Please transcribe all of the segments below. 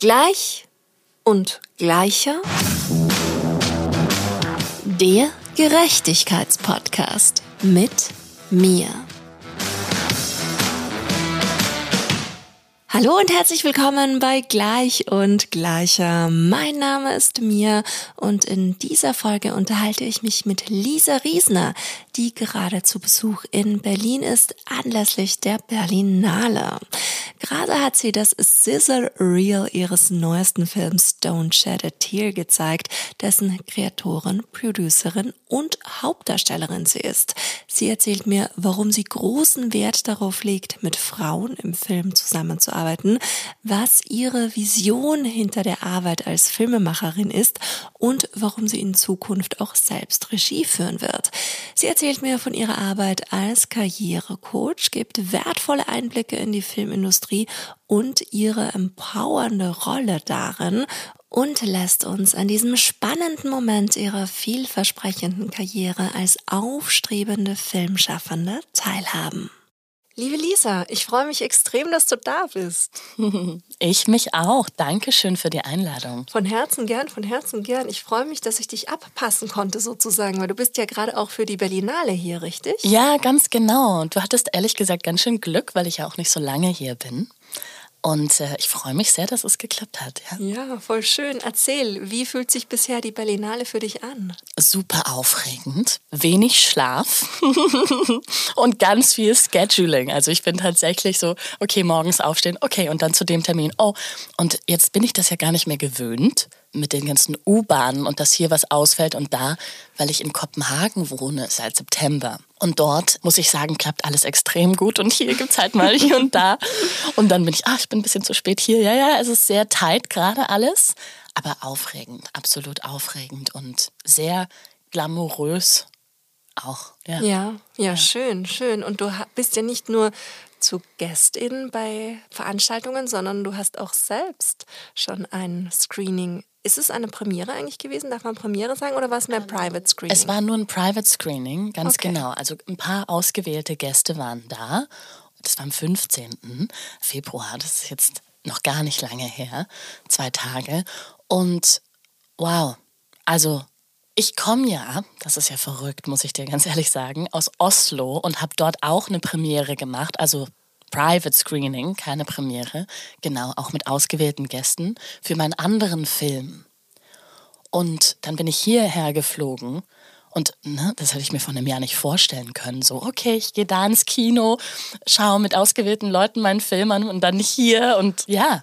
Gleich und gleicher. Der Gerechtigkeitspodcast mit mir. Hallo und herzlich willkommen bei Gleich und Gleicher. Mein Name ist Mia und in dieser Folge unterhalte ich mich mit Lisa Riesner, die gerade zu Besuch in Berlin ist, anlässlich der Berlinale. Gerade hat sie das Sizzle Reel ihres neuesten Films Don't Shed a Tear gezeigt, dessen Kreatorin, Producerin und Hauptdarstellerin sie ist. Sie erzählt mir, warum sie großen Wert darauf legt, mit Frauen im Film zusammenzuarbeiten, was ihre Vision hinter der Arbeit als Filmemacherin ist und warum sie in Zukunft auch selbst Regie führen wird. Sie erzählt mir von ihrer Arbeit als Karrierecoach, gibt wertvolle Einblicke in die Filmindustrie und ihre empowernde Rolle darin und lässt uns an diesem spannenden Moment ihrer vielversprechenden Karriere als aufstrebende Filmschaffende teilhaben. Liebe Lisa, ich freue mich extrem, dass du da bist. Ich mich auch. Dankeschön für die Einladung. Von Herzen gern, von Herzen gern. Ich freue mich, dass ich dich abpassen konnte sozusagen, weil du bist ja gerade auch für die Berlinale hier, richtig? Ja, ganz genau. Und du hattest ehrlich gesagt ganz schön Glück, weil ich ja auch nicht so lange hier bin. Und äh, ich freue mich sehr, dass es geklappt hat. Ja. ja, voll schön. Erzähl, wie fühlt sich bisher die Berlinale für dich an? Super aufregend, wenig Schlaf und ganz viel Scheduling. Also ich bin tatsächlich so, okay, morgens aufstehen, okay, und dann zu dem Termin. Oh, und jetzt bin ich das ja gar nicht mehr gewöhnt mit den ganzen U-Bahnen und dass hier was ausfällt und da, weil ich in Kopenhagen wohne seit September. Und dort, muss ich sagen, klappt alles extrem gut und hier gibt es halt mal hier und da. Und dann bin ich, ach, ich bin ein bisschen zu spät hier. Ja, ja, es ist sehr tight gerade alles, aber aufregend, absolut aufregend und sehr glamourös auch. Ja. ja, ja, schön, schön. Und du bist ja nicht nur zu Gästin bei Veranstaltungen, sondern du hast auch selbst schon ein Screening ist es eine Premiere eigentlich gewesen? Darf man Premiere sagen oder war es mehr Private Screening? Es war nur ein Private Screening, ganz okay. genau. Also ein paar ausgewählte Gäste waren da. Das war am 15. Februar, das ist jetzt noch gar nicht lange her, zwei Tage. Und wow, also ich komme ja, das ist ja verrückt, muss ich dir ganz ehrlich sagen, aus Oslo und habe dort auch eine Premiere gemacht, also Private Screening, keine Premiere, genau, auch mit ausgewählten Gästen, für meinen anderen Film. Und dann bin ich hierher geflogen und ne, das hätte ich mir vor einem Jahr nicht vorstellen können. So, okay, ich gehe da ins Kino, schaue mit ausgewählten Leuten meinen Film an und dann hier und ja,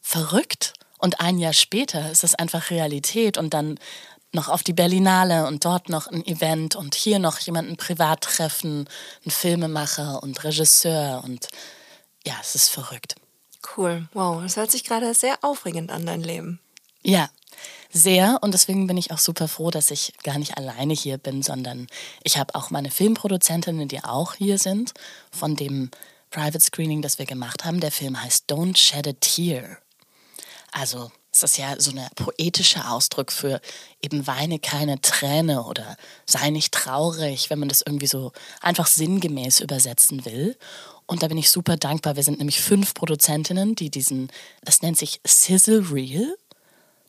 verrückt. Und ein Jahr später ist das einfach Realität und dann noch auf die Berlinale und dort noch ein Event und hier noch jemanden privat treffen, ein Filmemacher und Regisseur und ja, es ist verrückt. Cool, wow, das hört sich gerade sehr aufregend an, dein Leben. Ja, sehr und deswegen bin ich auch super froh, dass ich gar nicht alleine hier bin, sondern ich habe auch meine Filmproduzentinnen, die auch hier sind, von dem Private Screening, das wir gemacht haben. Der Film heißt Don't Shed a Tear. Also es ist ja so ein poetischer Ausdruck für eben weine keine Träne oder sei nicht traurig, wenn man das irgendwie so einfach sinngemäß übersetzen will. Und da bin ich super dankbar. Wir sind nämlich fünf Produzentinnen, die diesen, das nennt sich Sizzle Reel.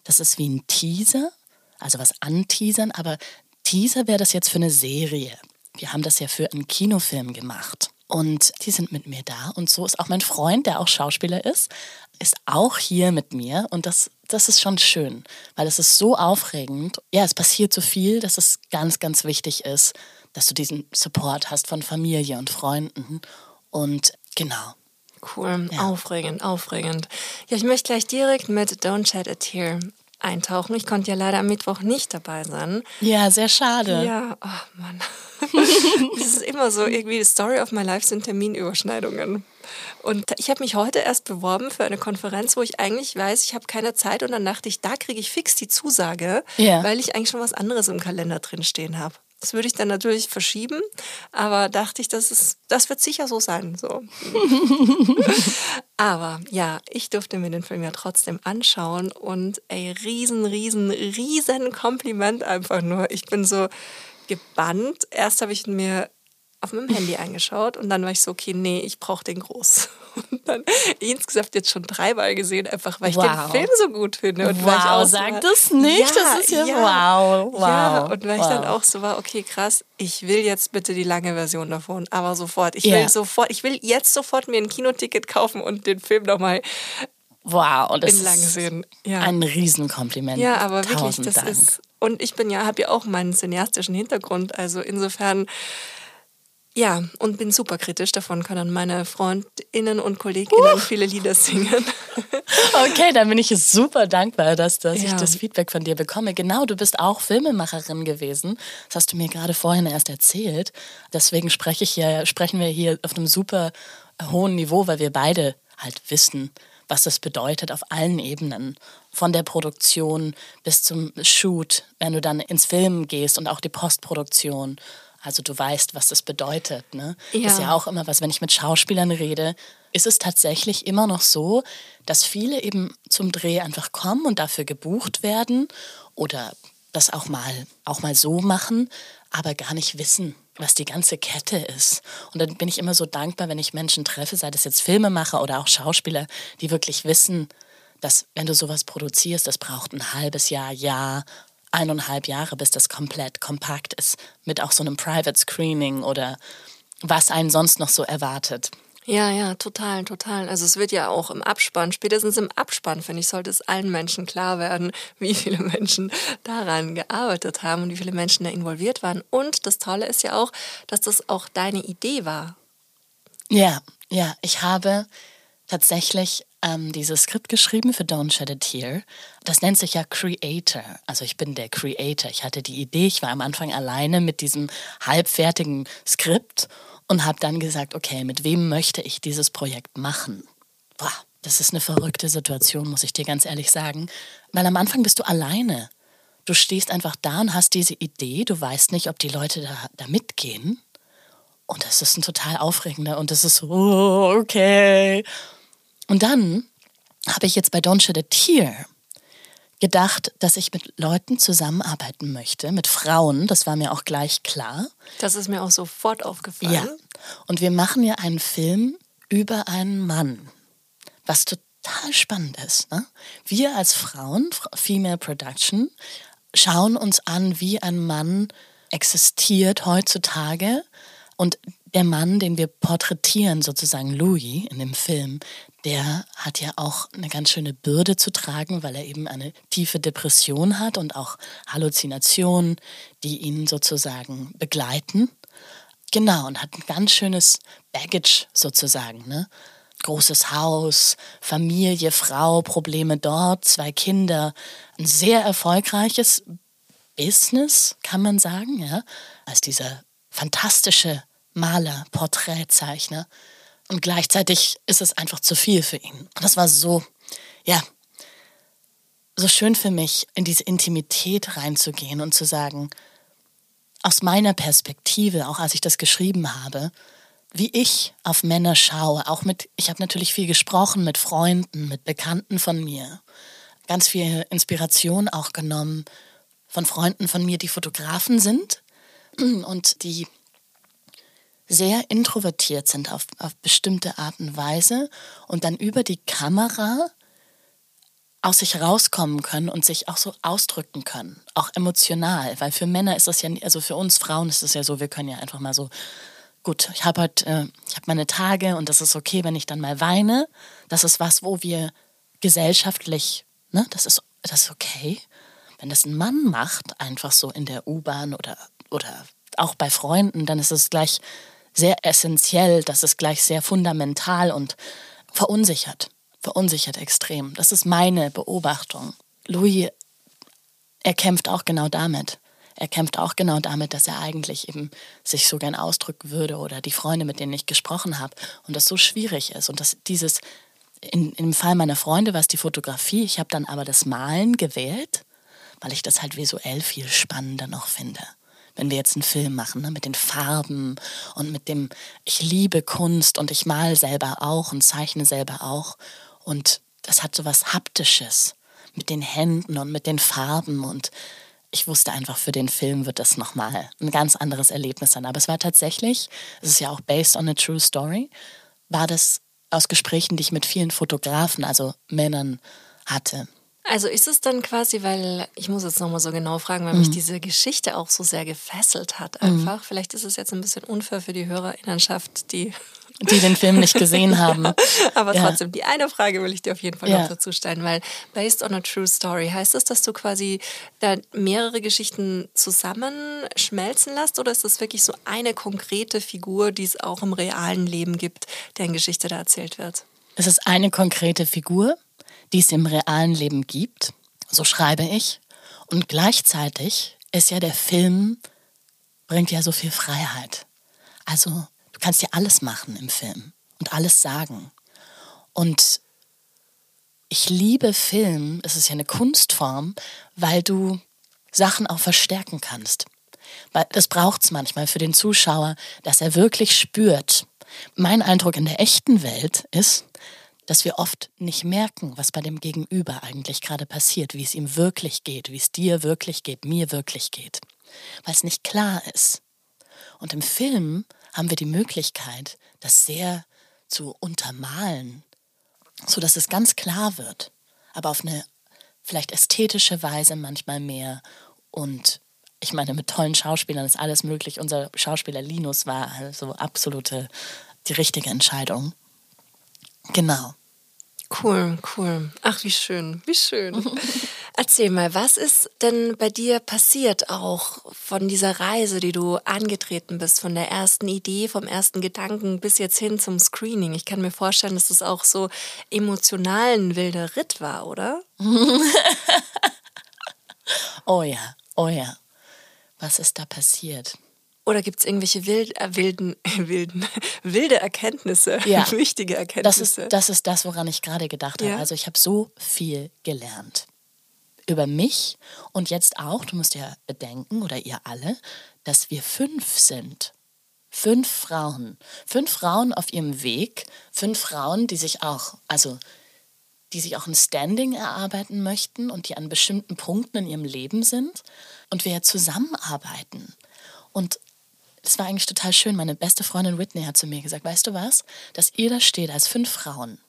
Das ist wie ein Teaser, also was anteasern, aber Teaser wäre das jetzt für eine Serie. Wir haben das ja für einen Kinofilm gemacht. Und die sind mit mir da. Und so ist auch mein Freund, der auch Schauspieler ist, ist auch hier mit mir. Und das, das ist schon schön, weil es ist so aufregend. Ja, es passiert so viel, dass es ganz, ganz wichtig ist, dass du diesen Support hast von Familie und Freunden. Und genau. Cool, ja. aufregend, aufregend. Ja, ich möchte gleich direkt mit Don't Shed a Tear eintauchen. Ich konnte ja leider am Mittwoch nicht dabei sein. Ja, sehr schade. Ja, oh Mann. Es ist immer so, irgendwie die Story of my life sind Terminüberschneidungen. Und ich habe mich heute erst beworben für eine Konferenz, wo ich eigentlich weiß, ich habe keine Zeit und dann dachte ich, da kriege ich fix die Zusage, ja. weil ich eigentlich schon was anderes im Kalender drin stehen habe. Das würde ich dann natürlich verschieben, aber dachte ich, das, ist, das wird sicher so sein. So. aber ja, ich durfte mir den Film ja trotzdem anschauen und ey, riesen, riesen, riesen Kompliment einfach nur. Ich bin so gebannt. Erst habe ich mir auf meinem Handy eingeschaut und dann war ich so, okay, nee, ich brauche den groß. Und dann insgesamt jetzt schon dreimal gesehen, einfach weil ich wow. den Film so gut finde. Und wow, weil ich auch sag war, das nicht, ja, das ist ja, ja, wow, wow. Ja, und weil wow. ich dann auch so war, okay, krass, ich will jetzt bitte die lange Version davon, aber sofort. Ich will yeah. sofort, ich will jetzt sofort mir ein Kinoticket kaufen und den Film nochmal Wow, und das sehen. Ja. ein Riesenkompliment. Ja, aber wirklich, das Dank. ist und ich bin ja, habe ja auch meinen cineastischen Hintergrund. Also insofern, ja, und bin super kritisch. Davon können meine Freundinnen und Kolleginnen uh. viele Lieder singen. Okay, dann bin ich super dankbar, dass, dass ja. ich das Feedback von dir bekomme. Genau, du bist auch Filmemacherin gewesen. Das hast du mir gerade vorhin erst erzählt. Deswegen spreche ich hier, sprechen wir hier auf einem super hohen Niveau, weil wir beide halt wissen, was das bedeutet auf allen Ebenen. Von der Produktion bis zum Shoot, wenn du dann ins Film gehst und auch die Postproduktion. Also du weißt, was das bedeutet. Ne? Ja. Ist ja auch immer was, wenn ich mit Schauspielern rede, ist es tatsächlich immer noch so, dass viele eben zum Dreh einfach kommen und dafür gebucht werden oder das auch mal, auch mal so machen, aber gar nicht wissen, was die ganze Kette ist. Und dann bin ich immer so dankbar, wenn ich Menschen treffe, sei das jetzt Filmemacher oder auch Schauspieler, die wirklich wissen, dass wenn du sowas produzierst, das braucht ein halbes Jahr, Jahr, eineinhalb Jahre, bis das komplett kompakt ist, mit auch so einem Private Screening oder was einen sonst noch so erwartet. Ja, ja, total, total. Also es wird ja auch im Abspann, spätestens im Abspann, finde ich, sollte es allen Menschen klar werden, wie viele Menschen daran gearbeitet haben und wie viele Menschen da involviert waren. Und das Tolle ist ja auch, dass das auch deine Idee war. Ja, ja, ich habe tatsächlich ähm, dieses Skript geschrieben für Don't Shed a Tear. Das nennt sich ja Creator. Also ich bin der Creator. Ich hatte die Idee, ich war am Anfang alleine mit diesem halbfertigen Skript und habe dann gesagt, okay, mit wem möchte ich dieses Projekt machen? Boah, das ist eine verrückte Situation, muss ich dir ganz ehrlich sagen. Weil am Anfang bist du alleine. Du stehst einfach da und hast diese Idee, du weißt nicht, ob die Leute da, da mitgehen. Und das ist ein total aufregender und das ist okay. Und dann habe ich jetzt bei Don't Shed a Tear gedacht, dass ich mit Leuten zusammenarbeiten möchte, mit Frauen. Das war mir auch gleich klar. Das ist mir auch sofort aufgefallen. Ja. Und wir machen ja einen Film über einen Mann, was total spannend ist. Ne? Wir als Frauen, Female Production, schauen uns an, wie ein Mann existiert heutzutage. Und der Mann, den wir porträtieren, sozusagen Louis in dem Film, der hat ja auch eine ganz schöne Bürde zu tragen, weil er eben eine tiefe Depression hat und auch Halluzinationen, die ihn sozusagen begleiten. Genau, und hat ein ganz schönes Baggage sozusagen. Ne? Großes Haus, Familie, Frau, Probleme dort, zwei Kinder. Ein sehr erfolgreiches Business, kann man sagen, ja, als dieser fantastische Maler, Porträtzeichner. Und gleichzeitig ist es einfach zu viel für ihn. Und das war so, ja, so schön für mich, in diese Intimität reinzugehen und zu sagen, aus meiner Perspektive, auch als ich das geschrieben habe, wie ich auf Männer schaue, auch mit, ich habe natürlich viel gesprochen mit Freunden, mit Bekannten von mir, ganz viel Inspiration auch genommen von Freunden von mir, die Fotografen sind und die sehr introvertiert sind auf, auf bestimmte Art und Weise und dann über die Kamera aus sich rauskommen können und sich auch so ausdrücken können, auch emotional, weil für Männer ist das ja, also für uns Frauen ist es ja so, wir können ja einfach mal so, gut, ich habe heute, äh, ich meine Tage und das ist okay, wenn ich dann mal weine, das ist was, wo wir gesellschaftlich, ne, das ist, das ist okay. Wenn das ein Mann macht, einfach so in der U-Bahn oder, oder auch bei Freunden, dann ist es gleich sehr essentiell, das ist gleich sehr fundamental und verunsichert. Verunsichert extrem. Das ist meine Beobachtung. Louis, er kämpft auch genau damit. Er kämpft auch genau damit, dass er eigentlich eben sich so gern ausdrücken würde oder die Freunde, mit denen ich gesprochen habe und das so schwierig ist und dass dieses in, im Fall meiner Freunde war es die Fotografie. Ich habe dann aber das Malen gewählt, weil ich das halt visuell viel spannender noch finde wenn wir jetzt einen Film machen, ne, mit den Farben und mit dem, ich liebe Kunst und ich mal selber auch und zeichne selber auch. Und das hat so was Haptisches mit den Händen und mit den Farben und ich wusste einfach, für den Film wird das nochmal ein ganz anderes Erlebnis sein. Aber es war tatsächlich, es ist ja auch based on a true story, war das aus Gesprächen, die ich mit vielen Fotografen, also Männern hatte. Also ist es dann quasi, weil ich muss jetzt nochmal so genau fragen, weil mhm. mich diese Geschichte auch so sehr gefesselt hat einfach. Mhm. Vielleicht ist es jetzt ein bisschen unfair für die Hörerinnenschaft, die die den Film nicht gesehen haben. Aber ja. trotzdem, die eine Frage will ich dir auf jeden Fall ja. noch dazu stellen, weil based on a true story, heißt das, dass du quasi da mehrere Geschichten zusammenschmelzen lässt oder ist das wirklich so eine konkrete Figur, die es auch im realen Leben gibt, deren Geschichte da erzählt wird? Es ist eine konkrete Figur, die es im realen Leben gibt, so schreibe ich. Und gleichzeitig ist ja der Film, bringt ja so viel Freiheit. Also du kannst ja alles machen im Film und alles sagen. Und ich liebe Film, es ist ja eine Kunstform, weil du Sachen auch verstärken kannst. Das braucht es manchmal für den Zuschauer, dass er wirklich spürt. Mein Eindruck in der echten Welt ist, dass wir oft nicht merken, was bei dem Gegenüber eigentlich gerade passiert, wie es ihm wirklich geht, wie es dir wirklich geht, mir wirklich geht, weil es nicht klar ist. Und im Film haben wir die Möglichkeit, das sehr zu untermalen, so dass es ganz klar wird, aber auf eine vielleicht ästhetische Weise manchmal mehr und ich meine, mit tollen Schauspielern ist alles möglich. Unser Schauspieler Linus war also absolute die richtige Entscheidung. Genau. Cool, cool. Ach, wie schön, wie schön. Erzähl mal, was ist denn bei dir passiert auch von dieser Reise, die du angetreten bist, von der ersten Idee, vom ersten Gedanken bis jetzt hin zum Screening? Ich kann mir vorstellen, dass das auch so emotional ein wilder Ritt war, oder? oh ja, oh ja. Was ist da passiert? Oder gibt es irgendwelche wild, äh, wilden, wilden, wilde Erkenntnisse, ja. wichtige Erkenntnisse? Das ist, das ist das, woran ich gerade gedacht habe. Ja. Also ich habe so viel gelernt über mich und jetzt auch, du musst ja bedenken, oder ihr alle, dass wir fünf sind. Fünf Frauen. Fünf Frauen auf ihrem Weg. Fünf Frauen, die sich auch, also die sich auch ein Standing erarbeiten möchten und die an bestimmten Punkten in ihrem Leben sind und wir zusammenarbeiten. Und das war eigentlich total schön. Meine beste Freundin Whitney hat zu mir gesagt, weißt du was, dass ihr da steht als fünf Frauen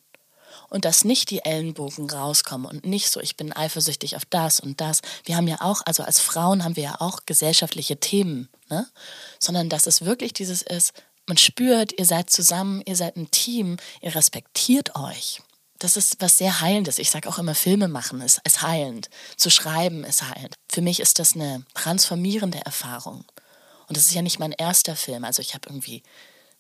und dass nicht die Ellenbogen rauskommen und nicht so, ich bin eifersüchtig auf das und das. Wir haben ja auch, also als Frauen haben wir ja auch gesellschaftliche Themen, ne? sondern dass es wirklich dieses ist, man spürt, ihr seid zusammen, ihr seid ein Team, ihr respektiert euch. Das ist was sehr Heilendes. Ich sage auch immer, Filme machen ist, ist heilend. Zu schreiben ist heilend. Für mich ist das eine transformierende Erfahrung. Und das ist ja nicht mein erster Film. Also ich habe irgendwie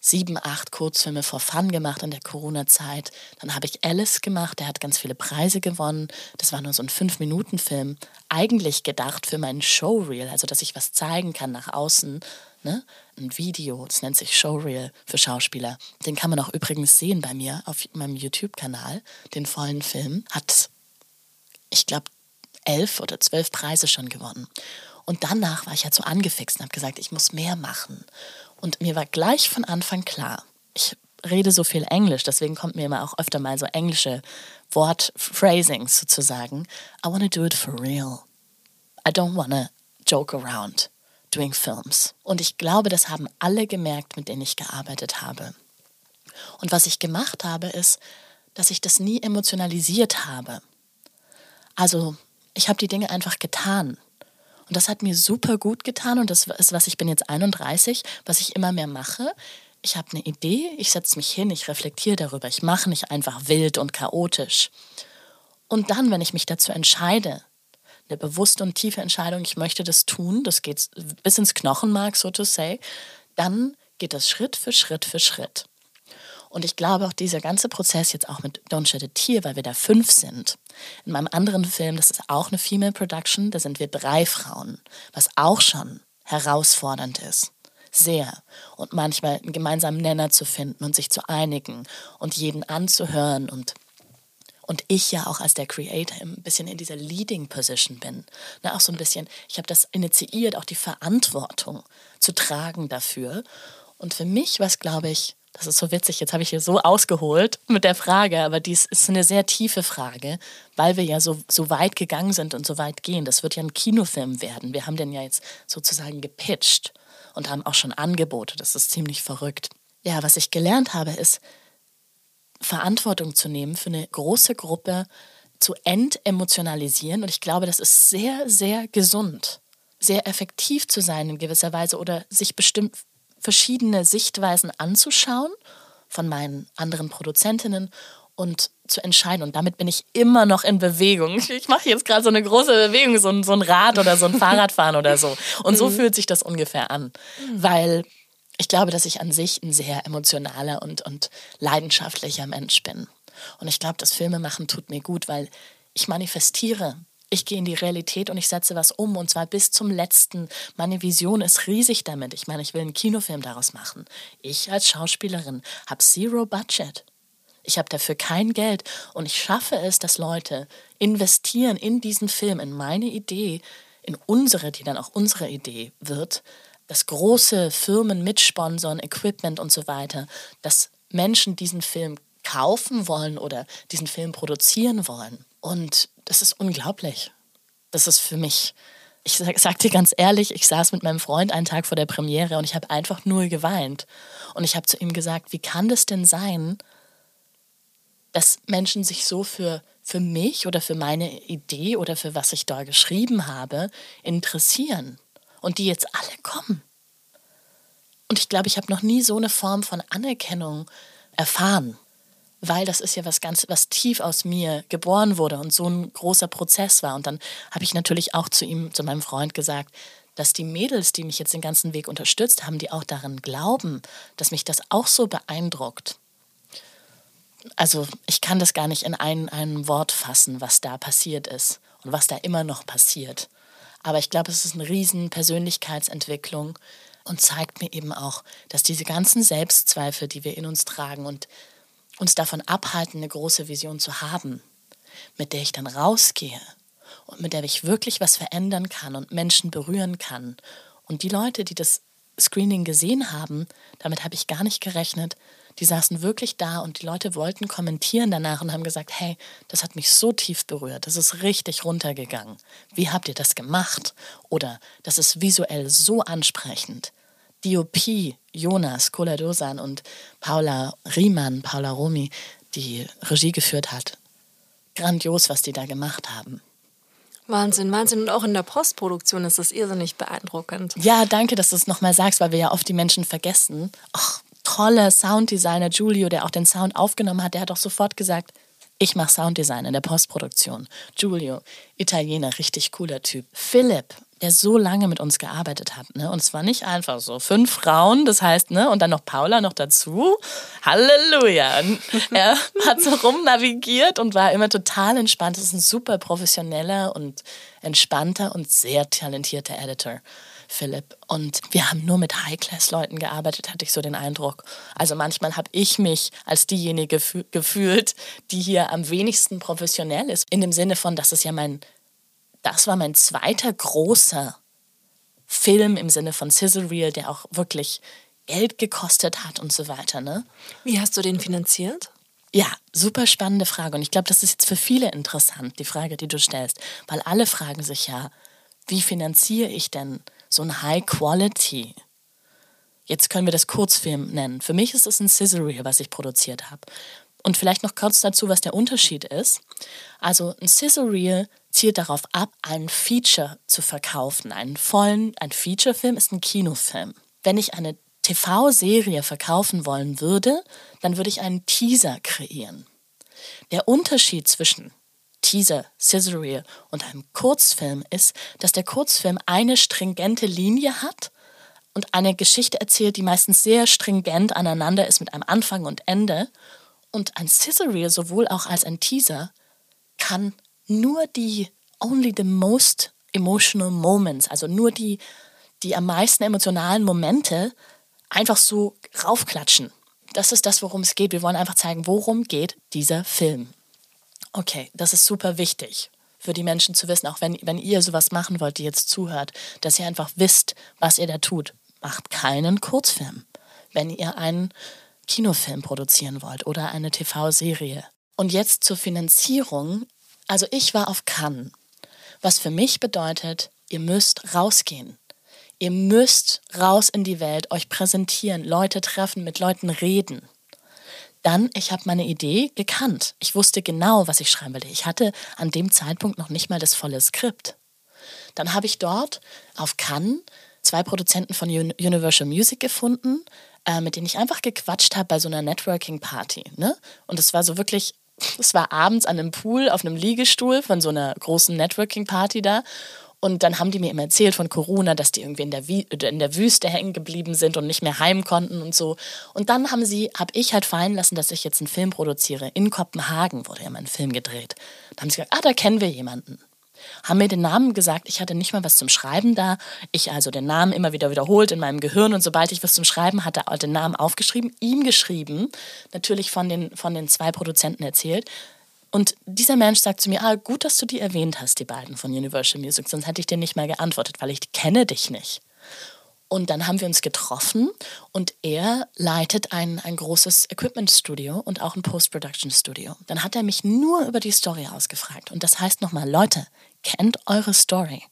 sieben, acht Kurzfilme for Fun gemacht in der Corona-Zeit. Dann habe ich Alice gemacht, der hat ganz viele Preise gewonnen. Das war nur so ein Fünf-Minuten-Film. Eigentlich gedacht für meinen Showreel, also dass ich was zeigen kann nach außen. Ne? Ein Video, das nennt sich Showreel für Schauspieler. Den kann man auch übrigens sehen bei mir auf meinem YouTube-Kanal. Den vollen Film hat, ich glaube, elf oder zwölf Preise schon gewonnen. Und danach war ich halt so angefixt und habe gesagt, ich muss mehr machen. Und mir war gleich von Anfang klar, ich rede so viel Englisch, deswegen kommt mir immer auch öfter mal so englische Wortphrasings sozusagen. I want to do it for real. I don't want to joke around doing films. Und ich glaube, das haben alle gemerkt, mit denen ich gearbeitet habe. Und was ich gemacht habe, ist, dass ich das nie emotionalisiert habe. Also, ich habe die Dinge einfach getan. Und das hat mir super gut getan und das ist, was ich bin jetzt 31, was ich immer mehr mache. Ich habe eine Idee, ich setze mich hin, ich reflektiere darüber. Ich mache nicht einfach wild und chaotisch. Und dann, wenn ich mich dazu entscheide, eine bewusste und tiefe Entscheidung, ich möchte das tun, das geht bis ins Knochenmark, so to say, dann geht das Schritt für Schritt für Schritt. Und ich glaube auch dieser ganze Prozess jetzt auch mit Don't Shed a Tear, weil wir da fünf sind. In meinem anderen Film, das ist auch eine Female Production, da sind wir drei Frauen, was auch schon herausfordernd ist. Sehr. Und manchmal einen gemeinsamen Nenner zu finden und sich zu einigen und jeden anzuhören und und ich ja auch als der Creator ein bisschen in dieser Leading Position bin. Ne, auch so ein bisschen, ich habe das initiiert, auch die Verantwortung zu tragen dafür. Und für mich war es, glaube ich, Das ist so witzig. Jetzt habe ich hier so ausgeholt mit der Frage, aber dies ist eine sehr tiefe Frage, weil wir ja so, so weit gegangen sind und so weit gehen. Das wird ja ein Kinofilm werden. Wir haben den ja jetzt sozusagen gepitcht und haben auch schon Angebote. Das ist ziemlich verrückt. Ja, was ich gelernt habe, ist, Verantwortung zu nehmen für eine große Gruppe, zu entemotionalisieren. Und ich glaube, das ist sehr, sehr gesund, sehr effektiv zu sein in gewisser Weise oder sich bestimmt verschiedene Sichtweisen anzuschauen von meinen anderen Produzentinnen und zu entscheiden. Und damit bin ich immer noch in Bewegung. Ich mache jetzt gerade so eine große Bewegung, so ein, so ein Rad oder so ein Fahrradfahren oder so. Und so mhm. fühlt sich das ungefähr an. Weil ich glaube, dass ich an sich ein sehr emotionaler und, und leidenschaftlicher Mensch bin. Und ich glaube, das Filmemachen tut mir gut, weil ich manifestiere ich gehe in die Realität und ich setze was um und zwar bis zum letzten. Meine Vision ist riesig damit. Ich meine, ich will einen Kinofilm daraus machen. Ich als Schauspielerin habe zero Budget. Ich habe dafür kein Geld und ich schaffe es, dass Leute investieren in diesen Film, in meine Idee, in unsere, die dann auch unsere Idee wird, dass große Firmen mitsponsern, Equipment und so weiter, dass Menschen diesen Film kaufen wollen oder diesen Film produzieren wollen. Und das ist unglaublich. Das ist für mich, ich sag, sag, dir ganz ehrlich, ich saß mit meinem Freund einen Tag vor der Premiere und ich habe einfach nur geweint. Und ich habe zu ihm gesagt, wie kann das denn sein, dass Menschen sich so für, für mich oder für meine Idee oder für was ich da geschrieben habe interessieren und die jetzt alle kommen. Und ich glaube, ich habe noch nie so eine Form von Anerkennung erfahren weil das ist ja was ganz, was tief aus mir geboren wurde und so ein großer Prozess war. Und dann habe ich natürlich auch zu ihm, zu meinem Freund gesagt, dass die Mädels, die mich jetzt den ganzen Weg unterstützt haben, die auch daran glauben, dass mich das auch so beeindruckt. Also ich kann das gar nicht in ein, ein Wort fassen, was da passiert ist und was da immer noch passiert. Aber ich glaube, es ist eine riesen Persönlichkeitsentwicklung und zeigt mir eben auch, dass diese ganzen Selbstzweifel, die wir in uns tragen und uns davon abhalten, eine große Vision zu haben, mit der ich dann rausgehe und mit der ich wirklich was verändern kann und Menschen berühren kann. Und die Leute, die das Screening gesehen haben, damit habe ich gar nicht gerechnet, die saßen wirklich da und die Leute wollten kommentieren danach und haben gesagt, hey, das hat mich so tief berührt, das ist richtig runtergegangen. Wie habt ihr das gemacht? Oder das ist visuell so ansprechend. DOP Jonas Koladosan und Paula Riemann, Paula Romi, die Regie geführt hat. Grandios, was die da gemacht haben. Wahnsinn, Wahnsinn. Und auch in der Postproduktion ist das irrsinnig beeindruckend. Ja, danke, dass du es nochmal sagst, weil wir ja oft die Menschen vergessen. Ach, toller Sounddesigner Giulio, der auch den Sound aufgenommen hat, der hat auch sofort gesagt, ich mache Sounddesign in der Postproduktion. Giulio, Italiener, richtig cooler Typ. Philipp, der so lange mit uns gearbeitet hat. Ne? Und es war nicht einfach so. Fünf Frauen, das heißt, ne? Und dann noch Paula noch dazu. Halleluja. Und er hat so rumnavigiert und war immer total entspannt. Das ist ein super professioneller und entspannter und sehr talentierter Editor. Philipp. Und wir haben nur mit High-Class-Leuten gearbeitet, hatte ich so den Eindruck. Also manchmal habe ich mich als diejenige gefühlt, die hier am wenigsten professionell ist. In dem Sinne von, dass es ja mein das war mein zweiter großer Film im Sinne von Sizzle Reel, der auch wirklich Geld gekostet hat und so weiter. Ne? Wie hast du den finanziert? Ja, super spannende Frage. Und ich glaube, das ist jetzt für viele interessant, die Frage, die du stellst. Weil alle fragen sich ja, wie finanziere ich denn so ein High Quality? Jetzt können wir das Kurzfilm nennen. Für mich ist es ein Sizzle Reel, was ich produziert habe. Und vielleicht noch kurz dazu, was der Unterschied ist. Also ein Sizzle Reel zielt darauf ab, einen Feature zu verkaufen. Einen vollen, ein Featurefilm ist ein Kinofilm. Wenn ich eine TV-Serie verkaufen wollen würde, dann würde ich einen Teaser kreieren. Der Unterschied zwischen Teaser, Sizzle und einem Kurzfilm ist, dass der Kurzfilm eine stringente Linie hat und eine Geschichte erzählt, die meistens sehr stringent aneinander ist mit einem Anfang und Ende und ein Sizzle sowohl auch als ein Teaser kann nur die only the most emotional moments, also nur die, die am meisten emotionalen Momente einfach so raufklatschen. Das ist das, worum es geht. Wir wollen einfach zeigen, worum geht dieser Film. Okay, das ist super wichtig für die Menschen zu wissen, auch wenn, wenn ihr sowas machen wollt, die jetzt zuhört, dass ihr einfach wisst, was ihr da tut. Macht keinen Kurzfilm. Wenn ihr einen Kinofilm produzieren wollt oder eine TV-Serie. Und jetzt zur Finanzierung. Also ich war auf Cannes, was für mich bedeutet, ihr müsst rausgehen. Ihr müsst raus in die Welt, euch präsentieren, Leute treffen, mit Leuten reden. Dann, ich habe meine Idee gekannt. Ich wusste genau, was ich schreiben will. Ich hatte an dem Zeitpunkt noch nicht mal das volle Skript. Dann habe ich dort auf Cannes zwei Produzenten von Universal Music gefunden, äh, mit denen ich einfach gequatscht habe bei so einer Networking-Party. Ne? Und es war so wirklich, es war abends an einem Pool auf einem Liegestuhl von so einer großen Networking-Party da. Und dann haben die mir immer erzählt von Corona, dass die irgendwie in der, in der Wüste hängen geblieben sind und nicht mehr heim konnten und so. Und dann haben sie, habe ich halt fallen lassen, dass ich jetzt einen Film produziere. In Kopenhagen wurde ja mein Film gedreht. Da haben sie gesagt, ah, da kennen wir jemanden haben mir den Namen gesagt. Ich hatte nicht mal was zum Schreiben da. Ich also den Namen immer wieder wiederholt in meinem Gehirn und sobald ich was zum Schreiben hatte, den Namen aufgeschrieben, ihm geschrieben, natürlich von den, von den zwei Produzenten erzählt. Und dieser Mensch sagt zu mir, ah, gut, dass du die erwähnt hast, die beiden von Universal Music, sonst hätte ich dir nicht mal geantwortet, weil ich kenne dich nicht. Und dann haben wir uns getroffen und er leitet ein, ein großes Equipment-Studio und auch ein Post-Production-Studio. Dann hat er mich nur über die Story ausgefragt. Und das heißt nochmal, Leute, kennt eure Story.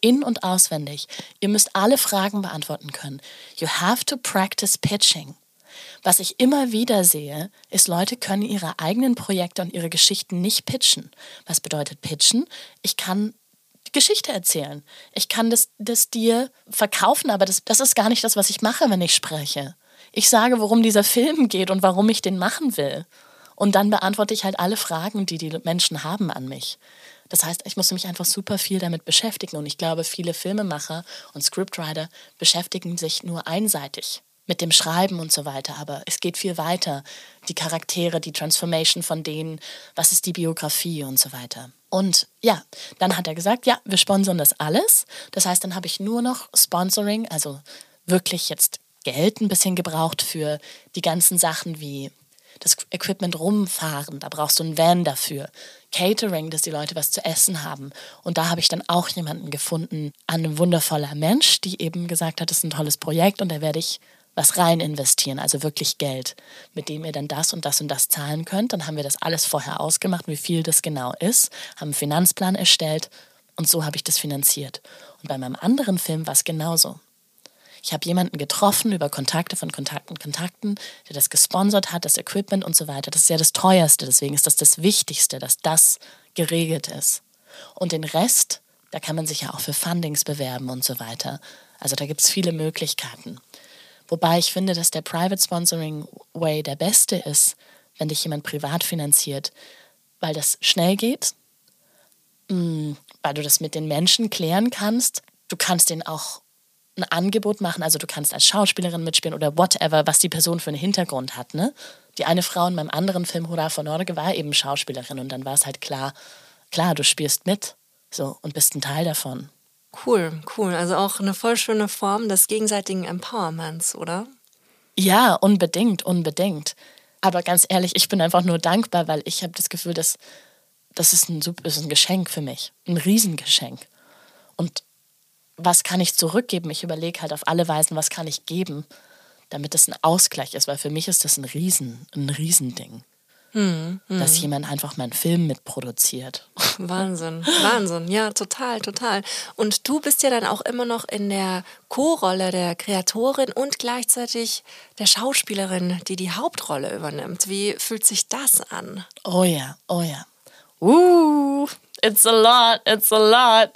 In- und auswendig. Ihr müsst alle Fragen beantworten können. You have to practice pitching. Was ich immer wieder sehe, ist, Leute können ihre eigenen Projekte und ihre Geschichten nicht pitchen. Was bedeutet pitchen? Ich kann Geschichte erzählen. Ich kann das, das dir verkaufen, aber das, das ist gar nicht das, was ich mache, wenn ich spreche. Ich sage, worum dieser Film geht und warum ich den machen will. Und dann beantworte ich halt alle Fragen, die die Menschen haben an mich. Das heißt, ich musste mich einfach super viel damit beschäftigen. Und ich glaube, viele Filmemacher und Scriptwriter beschäftigen sich nur einseitig mit dem Schreiben und so weiter. Aber es geht viel weiter. Die Charaktere, die Transformation von denen, was ist die Biografie und so weiter. Und ja, dann hat er gesagt, ja, wir sponsern das alles. Das heißt, dann habe ich nur noch Sponsoring, also wirklich jetzt Geld ein bisschen gebraucht für die ganzen Sachen wie das Equipment rumfahren, da brauchst du ein Van dafür. Catering, dass die Leute was zu essen haben. Und da habe ich dann auch jemanden gefunden, ein wundervoller Mensch, die eben gesagt hat, das ist ein tolles Projekt und da werde ich was rein investieren, also wirklich Geld, mit dem ihr dann das und das und das zahlen könnt. Dann haben wir das alles vorher ausgemacht, wie viel das genau ist, haben einen Finanzplan erstellt und so habe ich das finanziert. Und bei meinem anderen Film war es genauso. Ich habe jemanden getroffen über Kontakte von Kontakten, Kontakten, der das gesponsert hat, das Equipment und so weiter. Das ist ja das teuerste, deswegen ist das das Wichtigste, dass das geregelt ist. Und den Rest, da kann man sich ja auch für Fundings bewerben und so weiter. Also da gibt es viele Möglichkeiten. Wobei ich finde, dass der Private Sponsoring Way der beste ist, wenn dich jemand privat finanziert, weil das schnell geht, mm, weil du das mit den Menschen klären kannst. Du kannst den auch ein Angebot machen. Also du kannst als Schauspielerin mitspielen oder whatever, was die Person für einen Hintergrund hat. Ne? Die eine Frau in meinem anderen Film Hurra von Norge war eben Schauspielerin und dann war es halt klar, klar, du spielst mit so und bist ein Teil davon. Cool, cool. Also auch eine voll schöne Form des gegenseitigen Empowerments, oder? Ja, unbedingt, unbedingt. Aber ganz ehrlich, ich bin einfach nur dankbar, weil ich habe das Gefühl, dass das ist ein, ist ein Geschenk für mich, ein Riesengeschenk. Und was kann ich zurückgeben? Ich überlege halt auf alle Weisen, was kann ich geben, damit es ein Ausgleich ist, weil für mich ist das ein Riesen, ein Riesending. Hm, hm. Dass jemand einfach meinen Film mitproduziert. Wahnsinn, Wahnsinn, ja, total, total. Und du bist ja dann auch immer noch in der Co-Rolle der Kreatorin und gleichzeitig der Schauspielerin, die die Hauptrolle übernimmt. Wie fühlt sich das an? Oh ja, oh ja. Uh, it's a lot, it's a lot.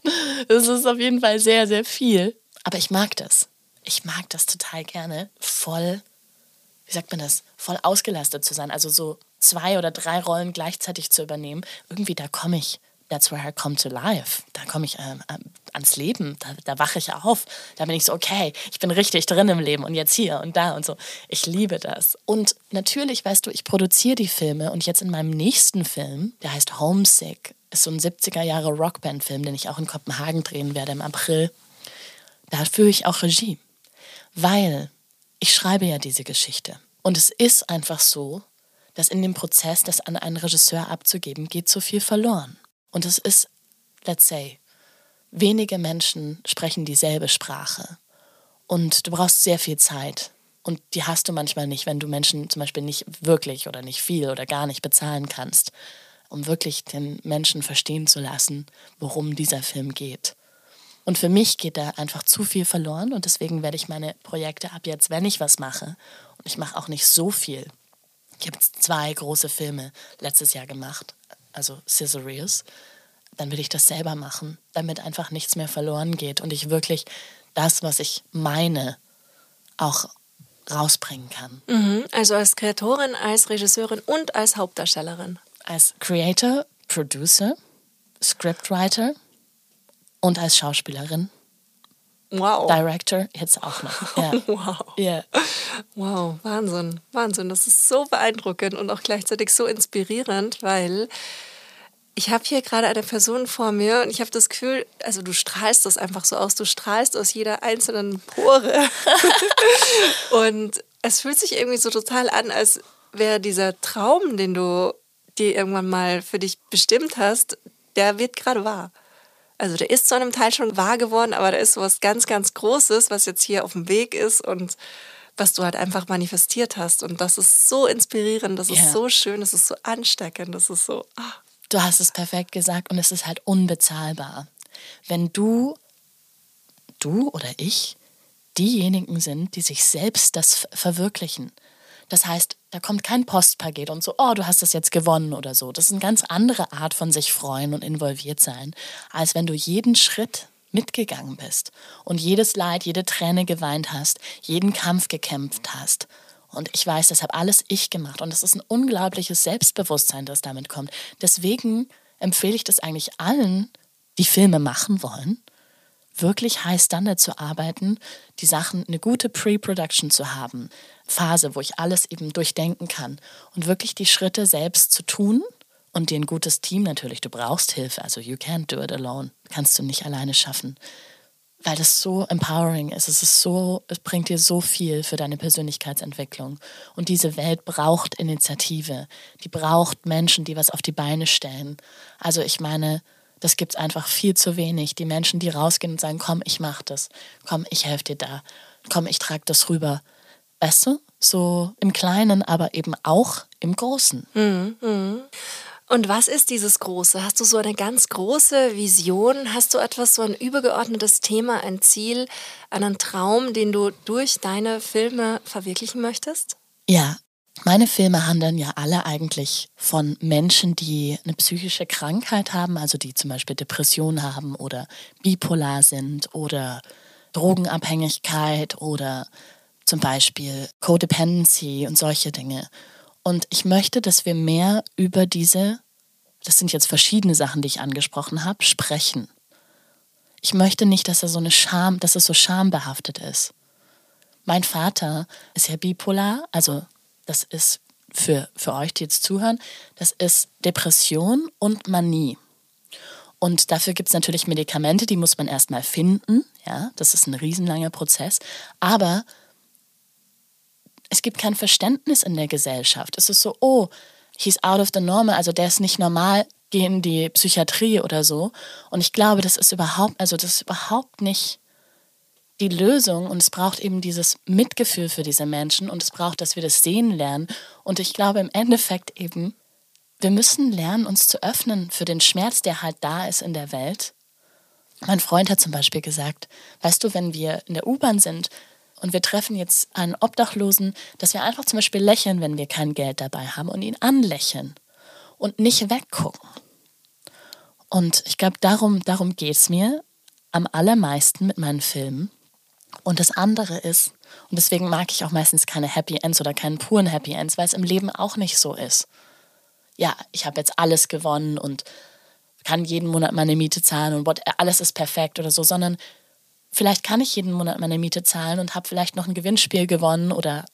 Es ist auf jeden Fall sehr, sehr viel. Aber ich mag das. Ich mag das total gerne. Voll, wie sagt man das? Voll ausgelastet zu sein. Also so zwei oder drei Rollen gleichzeitig zu übernehmen. Irgendwie, da komme ich. That's where I come to life. Da komme ich ähm, ähm, ans Leben. Da, da wache ich auf. Da bin ich so, okay, ich bin richtig drin im Leben und jetzt hier und da und so. Ich liebe das. Und natürlich, weißt du, ich produziere die Filme und jetzt in meinem nächsten Film, der heißt Homesick, ist so ein 70er Jahre Rockband-Film, den ich auch in Kopenhagen drehen werde im April. Da führe ich auch Regie. Weil ich schreibe ja diese Geschichte. Und es ist einfach so, dass in dem Prozess, das an einen Regisseur abzugeben, geht so viel verloren. Und es ist, let's say, wenige Menschen sprechen dieselbe Sprache. Und du brauchst sehr viel Zeit Und die hast du manchmal nicht, wenn du Menschen zum Beispiel nicht wirklich oder nicht viel oder gar nicht bezahlen kannst, um wirklich den Menschen verstehen zu lassen, worum dieser Film geht. Und für mich geht da einfach zu viel verloren und deswegen werde ich meine Projekte ab jetzt, wenn ich was mache, und ich mache auch nicht so viel. Ich habe zwei große Filme letztes Jahr gemacht, also Scissorius. Dann will ich das selber machen, damit einfach nichts mehr verloren geht und ich wirklich das, was ich meine, auch rausbringen kann. Mhm, also als Kreatorin, als Regisseurin und als Hauptdarstellerin. Als Creator, Producer, Scriptwriter und als Schauspielerin. Wow. Director jetzt auch noch. Ja. Wow. Yeah. Wow, Wahnsinn, Wahnsinn. Das ist so beeindruckend und auch gleichzeitig so inspirierend, weil ich habe hier gerade eine Person vor mir und ich habe das Gefühl, also du strahlst das einfach so aus, du strahlst aus jeder einzelnen Pore. und es fühlt sich irgendwie so total an, als wäre dieser Traum, den du dir irgendwann mal für dich bestimmt hast, der wird gerade wahr. Also der ist zu einem Teil schon wahr geworden, aber da ist so was ganz, ganz Großes, was jetzt hier auf dem Weg ist und was du halt einfach manifestiert hast. Und das ist so inspirierend, das ist so schön, das ist so ansteckend, das ist so. Ah. Du hast es perfekt gesagt und es ist halt unbezahlbar. Wenn du, du oder ich, diejenigen sind, die sich selbst das verwirklichen. Das heißt, da kommt kein Postpaket und so, oh, du hast das jetzt gewonnen oder so. Das ist eine ganz andere Art von sich freuen und involviert sein, als wenn du jeden Schritt mitgegangen bist und jedes Leid, jede Träne geweint hast, jeden Kampf gekämpft hast. Und ich weiß, das habe alles ich gemacht. Und es ist ein unglaubliches Selbstbewusstsein, das damit kommt. Deswegen empfehle ich das eigentlich allen, die Filme machen wollen, wirklich High Standard zu arbeiten, die Sachen, eine gute Pre-Production zu haben, Phase, wo ich alles eben durchdenken kann und wirklich die Schritte selbst zu tun und dir ein gutes Team natürlich, du brauchst Hilfe, also you can't do it alone, kannst du nicht alleine schaffen, weil das so empowering ist, es ist so, es bringt dir so viel für deine Persönlichkeitsentwicklung und diese Welt braucht Initiative, die braucht Menschen, die was auf die Beine stellen. Also ich meine, das gibt es einfach viel zu wenig. Die Menschen, die rausgehen und sagen, komm, ich mach das, komm, ich helfe dir da, komm, ich trage das rüber. Weißt du? So im Kleinen, aber eben auch im Großen. Mhm, mh. Und was ist dieses Große? Hast du so eine ganz große Vision? Hast du etwas, so ein übergeordnetes Thema, ein Ziel, einen Traum, den du durch deine Filme verwirklichen möchtest? Ja, meine Filme handeln ja alle eigentlich von Menschen, die eine psychische Krankheit haben, also die zum Beispiel Depression haben oder bipolar sind oder Drogenabhängigkeit oder zum Beispiel Codependency und solche Dinge. Und ich möchte, dass wir mehr über diese, das sind jetzt verschiedene Sachen, die ich angesprochen habe, sprechen. Ich möchte nicht, dass er so eine Scham, dass es so schambehaftet ist. Mein Vater ist ja bipolar, also das ist für, für euch, die jetzt zuhören, das ist Depression und Manie. Und dafür gibt es natürlich Medikamente, die muss man erstmal finden. Ja, das ist ein riesenlanger Prozess. Aber es gibt kein Verständnis in der Gesellschaft. Es ist so, oh, he's out of the normal, also der ist nicht normal, geh in die Psychiatrie oder so. Und ich glaube, das ist überhaupt, also das ist überhaupt nicht die Lösung und es braucht eben dieses Mitgefühl für diese Menschen und es braucht, dass wir das sehen lernen. Und ich glaube im Endeffekt eben, wir müssen lernen, uns zu öffnen für den Schmerz, der halt da ist in der Welt. Mein Freund hat zum Beispiel gesagt, weißt du, wenn wir in der U-Bahn sind und wir treffen jetzt einen Obdachlosen, dass wir einfach zum Beispiel lächeln, wenn wir kein Geld dabei haben und ihn anlächeln und nicht weggucken. Und ich glaube, darum, darum geht es mir am allermeisten mit meinen Filmen, und das andere ist, und deswegen mag ich auch meistens keine Happy Ends oder keinen puren Happy Ends, weil es im Leben auch nicht so ist. Ja, ich habe jetzt alles gewonnen und kann jeden Monat meine Miete zahlen und what, alles ist perfekt oder so, sondern vielleicht kann ich jeden Monat meine Miete zahlen und habe vielleicht noch ein Gewinnspiel gewonnen oder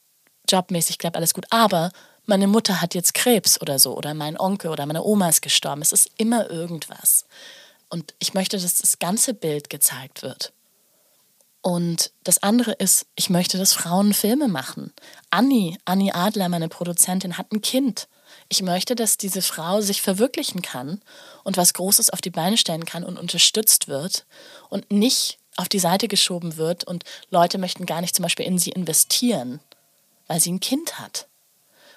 jobmäßig klappt alles gut, aber meine Mutter hat jetzt Krebs oder so oder mein Onkel oder meine Oma ist gestorben. Es ist immer irgendwas. Und ich möchte, dass das ganze Bild gezeigt wird. Und das andere ist, ich möchte, dass Frauen Filme machen. Anni, Anni Adler, meine Produzentin, hat ein Kind. Ich möchte, dass diese Frau sich verwirklichen kann und was Großes auf die Beine stellen kann und unterstützt wird und nicht auf die Seite geschoben wird und Leute möchten gar nicht zum Beispiel in sie investieren. weil sie ein Kind hat.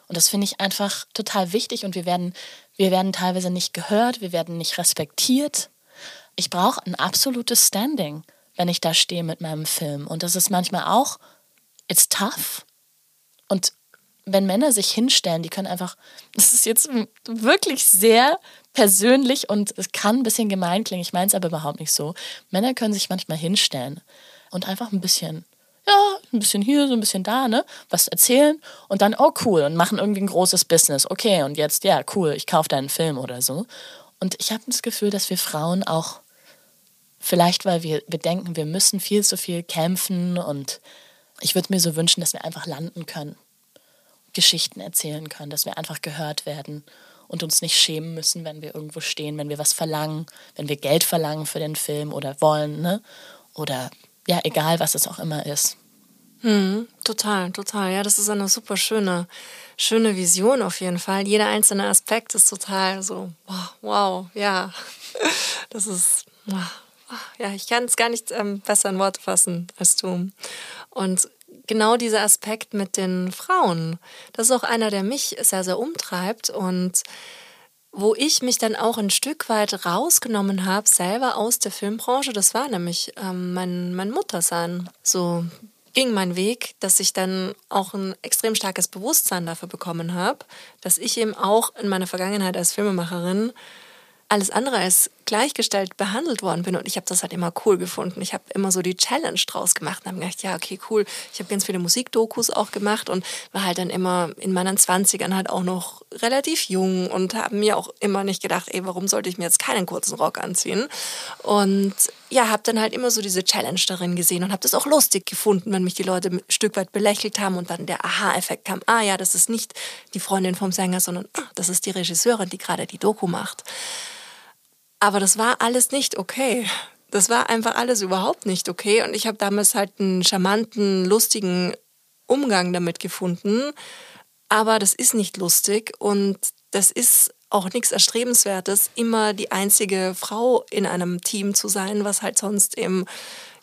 Und das finde ich einfach total wichtig und wir werden, wir werden teilweise nicht gehört, wir werden nicht respektiert. Ich brauche ein absolutes Standing, wenn ich da stehe mit meinem Film. Und das ist manchmal auch, it's tough. Und wenn Männer sich hinstellen, die können einfach, das ist jetzt wirklich sehr persönlich und es kann ein bisschen gemein klingen, ich meine es aber überhaupt nicht so. Männer können sich manchmal hinstellen und einfach ein bisschen, ja, ein bisschen hier, so ein bisschen da, ne, was erzählen und dann, oh cool, und machen irgendwie ein großes Business. Okay, und jetzt, ja, cool, ich kaufe deinen Film oder so. Und ich habe das Gefühl, dass wir Frauen auch, vielleicht weil wir, wir denken, wir müssen viel zu viel kämpfen und ich würde mir so wünschen, dass wir einfach landen können Geschichten erzählen können, dass wir einfach gehört werden und uns nicht schämen müssen, wenn wir irgendwo stehen, wenn wir was verlangen, wenn wir Geld verlangen für den Film oder wollen, ne? Oder ja, egal was es auch immer ist. Hm, total, total. Ja, das ist eine super schöne, schöne Vision auf jeden Fall. Jeder einzelne Aspekt ist total so, wow, ja. Das ist, ja, ich kann es gar nicht ähm, besser in Worte fassen als du. Und genau dieser Aspekt mit den Frauen, das ist auch einer, der mich sehr, sehr umtreibt und wo ich mich dann auch ein Stück weit rausgenommen habe, selber aus der Filmbranche. Das war nämlich ähm, mein, mein Muttersein. So ging mein Weg, dass ich dann auch ein extrem starkes Bewusstsein dafür bekommen habe, dass ich eben auch in meiner Vergangenheit als Filmemacherin alles andere als gleichgestellt behandelt worden bin. Und ich habe das halt immer cool gefunden. Ich habe immer so die Challenge draus gemacht und habe gedacht, ja, okay, cool. Ich habe ganz viele Musikdokus auch gemacht und war halt dann immer in meinen Zwanzigern halt auch noch relativ jung und habe mir auch immer nicht gedacht, ey, warum sollte ich mir jetzt keinen kurzen Rock anziehen? Und ja, habe dann halt immer so diese Challenge darin gesehen und habe das auch lustig gefunden, wenn mich die Leute ein Stück weit belächelt haben und dann der Aha-Effekt kam, ah ja, das ist nicht die Freundin vom Sänger, sondern ah, das ist die Regisseurin, die gerade die Doku macht. Aber das war alles nicht okay. Das war einfach alles überhaupt nicht okay. Und ich habe damals halt einen charmanten, lustigen Umgang damit gefunden. Aber das ist nicht lustig und das ist auch nichts Erstrebenswertes, immer die einzige Frau in einem Team zu sein, was halt sonst eben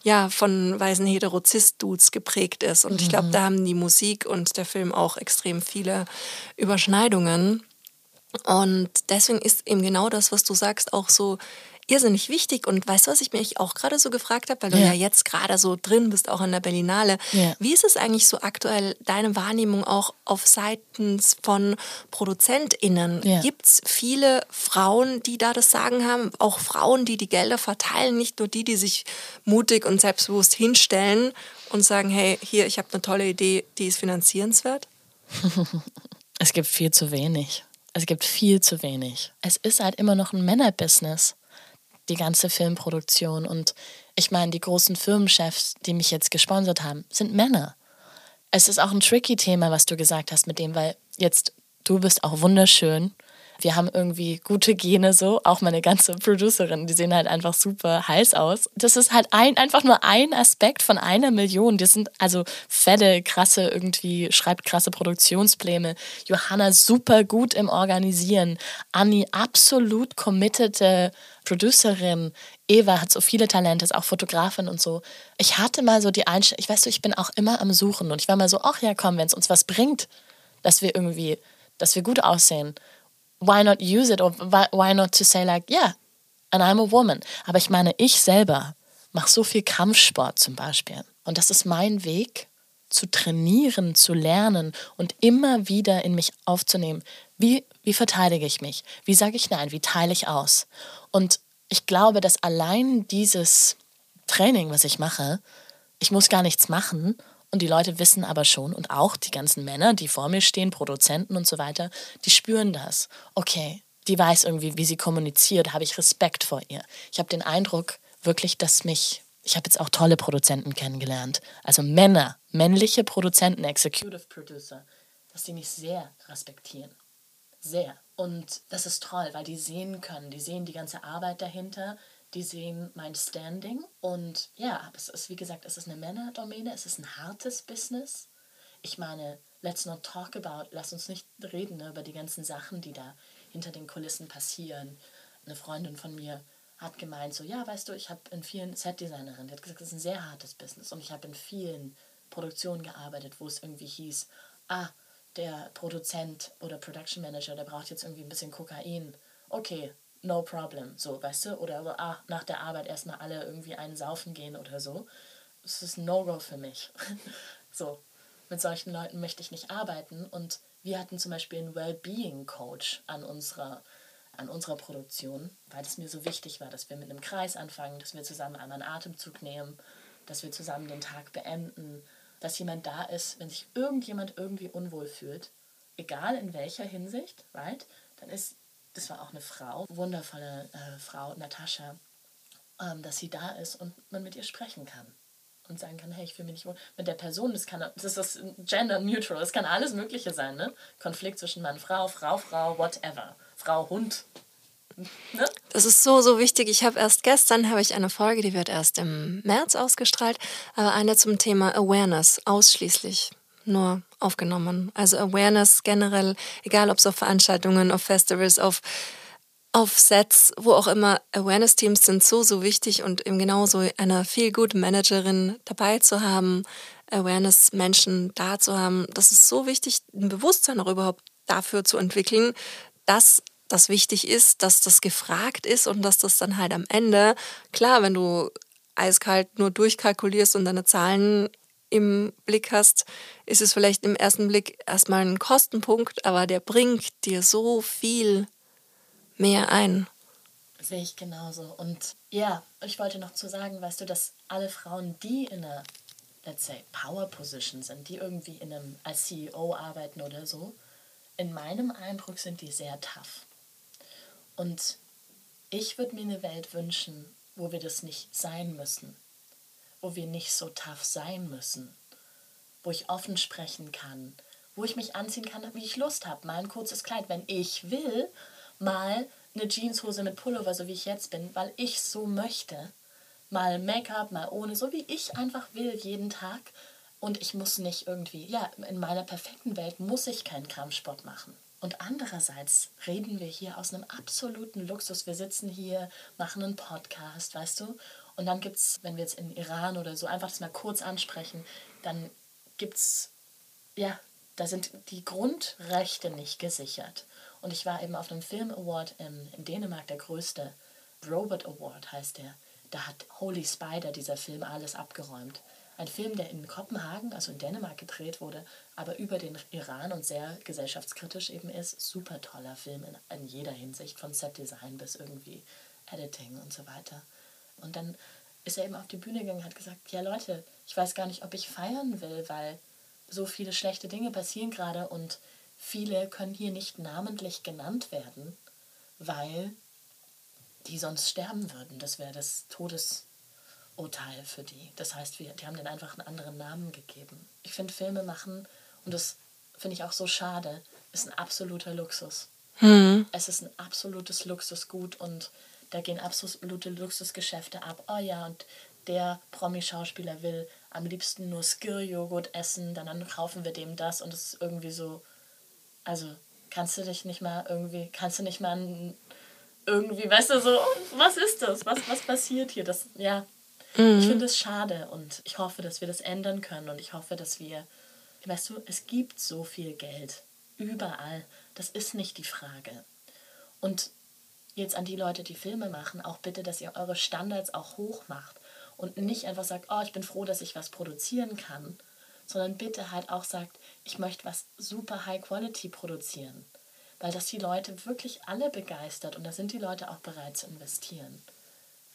ja von weisen Heterozist-Dudes geprägt ist. Und mhm. ich glaube, da haben die Musik und der Film auch extrem viele Überschneidungen. Und deswegen ist eben genau das, was du sagst, auch so irrsinnig wichtig. Und weißt du, was ich mich auch gerade so gefragt habe, weil du ja, ja jetzt gerade so drin bist, auch in der Berlinale. Ja. Wie ist es eigentlich so aktuell, deine Wahrnehmung auch auf seitens von ProduzentInnen? Ja. Gibt es viele Frauen, die da das Sagen haben? Auch Frauen, die die Gelder verteilen, nicht nur die, die sich mutig und selbstbewusst hinstellen und sagen, hey, hier, ich habe eine tolle Idee, die ist finanzierenswert? es gibt viel zu wenig. Es gibt viel zu wenig. Es ist halt immer noch ein Männerbusiness, die ganze Filmproduktion. Und ich meine, die großen Firmenchefs, die mich jetzt gesponsert haben, sind Männer. Es ist auch ein tricky Thema, was du gesagt hast mit dem, weil jetzt du bist auch wunderschön wir haben irgendwie gute Gene so, auch meine ganze Producerin, die sehen halt einfach super heiß aus. Das ist halt ein, einfach nur ein Aspekt von einer Million. Das sind also fette, krasse irgendwie, schreibt krasse Produktionspläne. Johanna super gut im Organisieren. Anni absolut committete Producerin. Eva hat so viele Talente, ist auch Fotografin und so. Ich hatte mal so die Einstellung, ich weiß so, ich bin auch immer am Suchen und ich war mal so, ach ja, komm, wenn es uns was bringt, dass wir irgendwie, dass wir gut aussehen why not use it or why not to say like, yeah, and I'm a woman. Aber ich meine, ich selber mache so viel Kampfsport zum Beispiel. Und das ist mein Weg, zu trainieren, zu lernen und immer wieder in mich aufzunehmen. Wie, wie verteidige ich mich? Wie sage ich nein? Wie teile ich aus? Und ich glaube, dass allein dieses Training, was ich mache, ich muss gar nichts machen und die Leute wissen aber schon, und auch die ganzen Männer, die vor mir stehen, Produzenten und so weiter, die spüren das. Okay, die weiß irgendwie, wie sie kommuniziert, habe ich Respekt vor ihr. Ich habe den Eindruck wirklich, dass mich, ich habe jetzt auch tolle Produzenten kennengelernt, also Männer, männliche Produzenten, Executive Producer, dass die mich sehr respektieren. Sehr. Und das ist toll, weil die sehen können, die sehen die ganze Arbeit dahinter, die sehen mein Standing. Und ja, es ist, wie gesagt, es ist eine Männerdomäne, es ist ein hartes Business. Ich meine, let's not talk about, lass uns nicht reden ne, über die ganzen Sachen, die da hinter den Kulissen passieren. Eine Freundin von mir hat gemeint, so, ja, weißt du, ich habe in vielen Setdesignerinnen, die hat gesagt, es ist ein sehr hartes Business und ich habe in vielen Produktionen gearbeitet, wo es irgendwie hieß, ah, der Produzent oder Production Manager, der braucht jetzt irgendwie ein bisschen Kokain. Okay, no problem, so, weißt du? Oder ah, nach der Arbeit erstmal alle irgendwie einen saufen gehen oder so. Das ist No-Go für mich. so, mit solchen Leuten möchte ich nicht arbeiten. Und wir hatten zum Beispiel einen Wellbeing-Coach an unserer, an unserer Produktion, weil es mir so wichtig war, dass wir mit einem Kreis anfangen, dass wir zusammen einmal einen Atemzug nehmen, dass wir zusammen den Tag beenden, dass jemand da ist, wenn sich irgendjemand irgendwie unwohl fühlt, egal in welcher Hinsicht, right? Dann ist, das war auch eine Frau, wundervolle äh, Frau, Natascha, ähm, dass sie da ist und man mit ihr sprechen kann und sagen kann, hey, ich fühle mich nicht wohl. Mit der Person, das kann, das ist Gender Neutral, das kann alles Mögliche sein, ne? Konflikt zwischen Mann, Frau, Frau, Frau, whatever. Frau, Hund. Ne? Das ist so, so wichtig. Ich habe erst gestern habe ich eine Folge, die wird erst im März ausgestrahlt, aber eine zum Thema Awareness ausschließlich nur aufgenommen. Also Awareness generell, egal ob es auf Veranstaltungen, auf Festivals, auf auf Sets, wo auch immer, Awareness-Teams sind so, so wichtig und eben genauso eine viel gute Managerin dabei zu haben, Awareness-Menschen da zu haben. Das ist so wichtig, ein Bewusstsein auch überhaupt dafür zu entwickeln, dass das wichtig ist, dass das gefragt ist und dass das dann halt am Ende, klar, wenn du eiskalt nur durchkalkulierst und deine Zahlen im Blick hast, ist es vielleicht im ersten Blick erstmal ein Kostenpunkt, aber der bringt dir so viel mehr ein. Sehe ich genauso. Und ja, ich wollte noch zu sagen, weißt du, dass alle Frauen, die in einer, let's say, Power Position sind, die irgendwie in einem als CEO arbeiten oder so, in meinem Eindruck sind die sehr tough. Und ich würde mir eine Welt wünschen, wo wir das nicht sein müssen, wo wir nicht so tough sein müssen, wo ich offen sprechen kann, wo ich mich anziehen kann, wie ich Lust habe, mal ein kurzes Kleid, wenn ich will mal eine Jeanshose mit Pullover, so wie ich jetzt bin, weil ich so möchte. Mal Make-up, mal ohne, so wie ich einfach will, jeden Tag. Und ich muss nicht irgendwie, ja, in meiner perfekten Welt muss ich keinen Kampfsport machen. Und andererseits reden wir hier aus einem absoluten Luxus. Wir sitzen hier, machen einen Podcast, weißt du? Und dann gibt es, wenn wir jetzt in Iran oder so einfach das mal kurz ansprechen, dann gibt es, ja, da sind die Grundrechte nicht gesichert. Und ich war eben auf einem Film Award in, in Dänemark, der größte Robot Award heißt der. Da hat Holy Spider, dieser Film, alles abgeräumt. Ein Film, der in Kopenhagen, also in Dänemark gedreht wurde, aber über den Iran und sehr gesellschaftskritisch eben ist. Super toller Film in, in jeder Hinsicht, von Setdesign bis irgendwie Editing und so weiter. Und dann ist er eben auf die Bühne gegangen und hat gesagt, ja Leute, ich weiß gar nicht, ob ich feiern will, weil so viele schlechte Dinge passieren gerade und Viele können hier nicht namentlich genannt werden, weil die sonst sterben würden. Das wäre das Todesurteil für die. Das heißt, wir, die haben denen einfach einen anderen Namen gegeben. Ich finde, Filme machen, und das finde ich auch so schade, ist ein absoluter Luxus. Hm. Es ist ein absolutes Luxusgut und da gehen absolute Luxusgeschäfte ab. Oh ja, und der Promi-Schauspieler will am liebsten nur Skill-Joghurt essen, dann, dann kaufen wir dem das und es ist irgendwie so also kannst du dich nicht mal irgendwie, kannst du nicht mal irgendwie, weißt du, so, was ist das? Was, was passiert hier? Das, ja, mhm. ich finde es schade und ich hoffe, dass wir das ändern können und ich hoffe, dass wir, weißt du, es gibt so viel Geld. Überall. Das ist nicht die Frage. Und jetzt an die Leute, die Filme machen, auch bitte, dass ihr eure Standards auch hoch macht und nicht einfach sagt, oh, ich bin froh, dass ich was produzieren kann, sondern bitte halt auch sagt, ich möchte was super High Quality produzieren, weil das die Leute wirklich alle begeistert und da sind die Leute auch bereit zu investieren.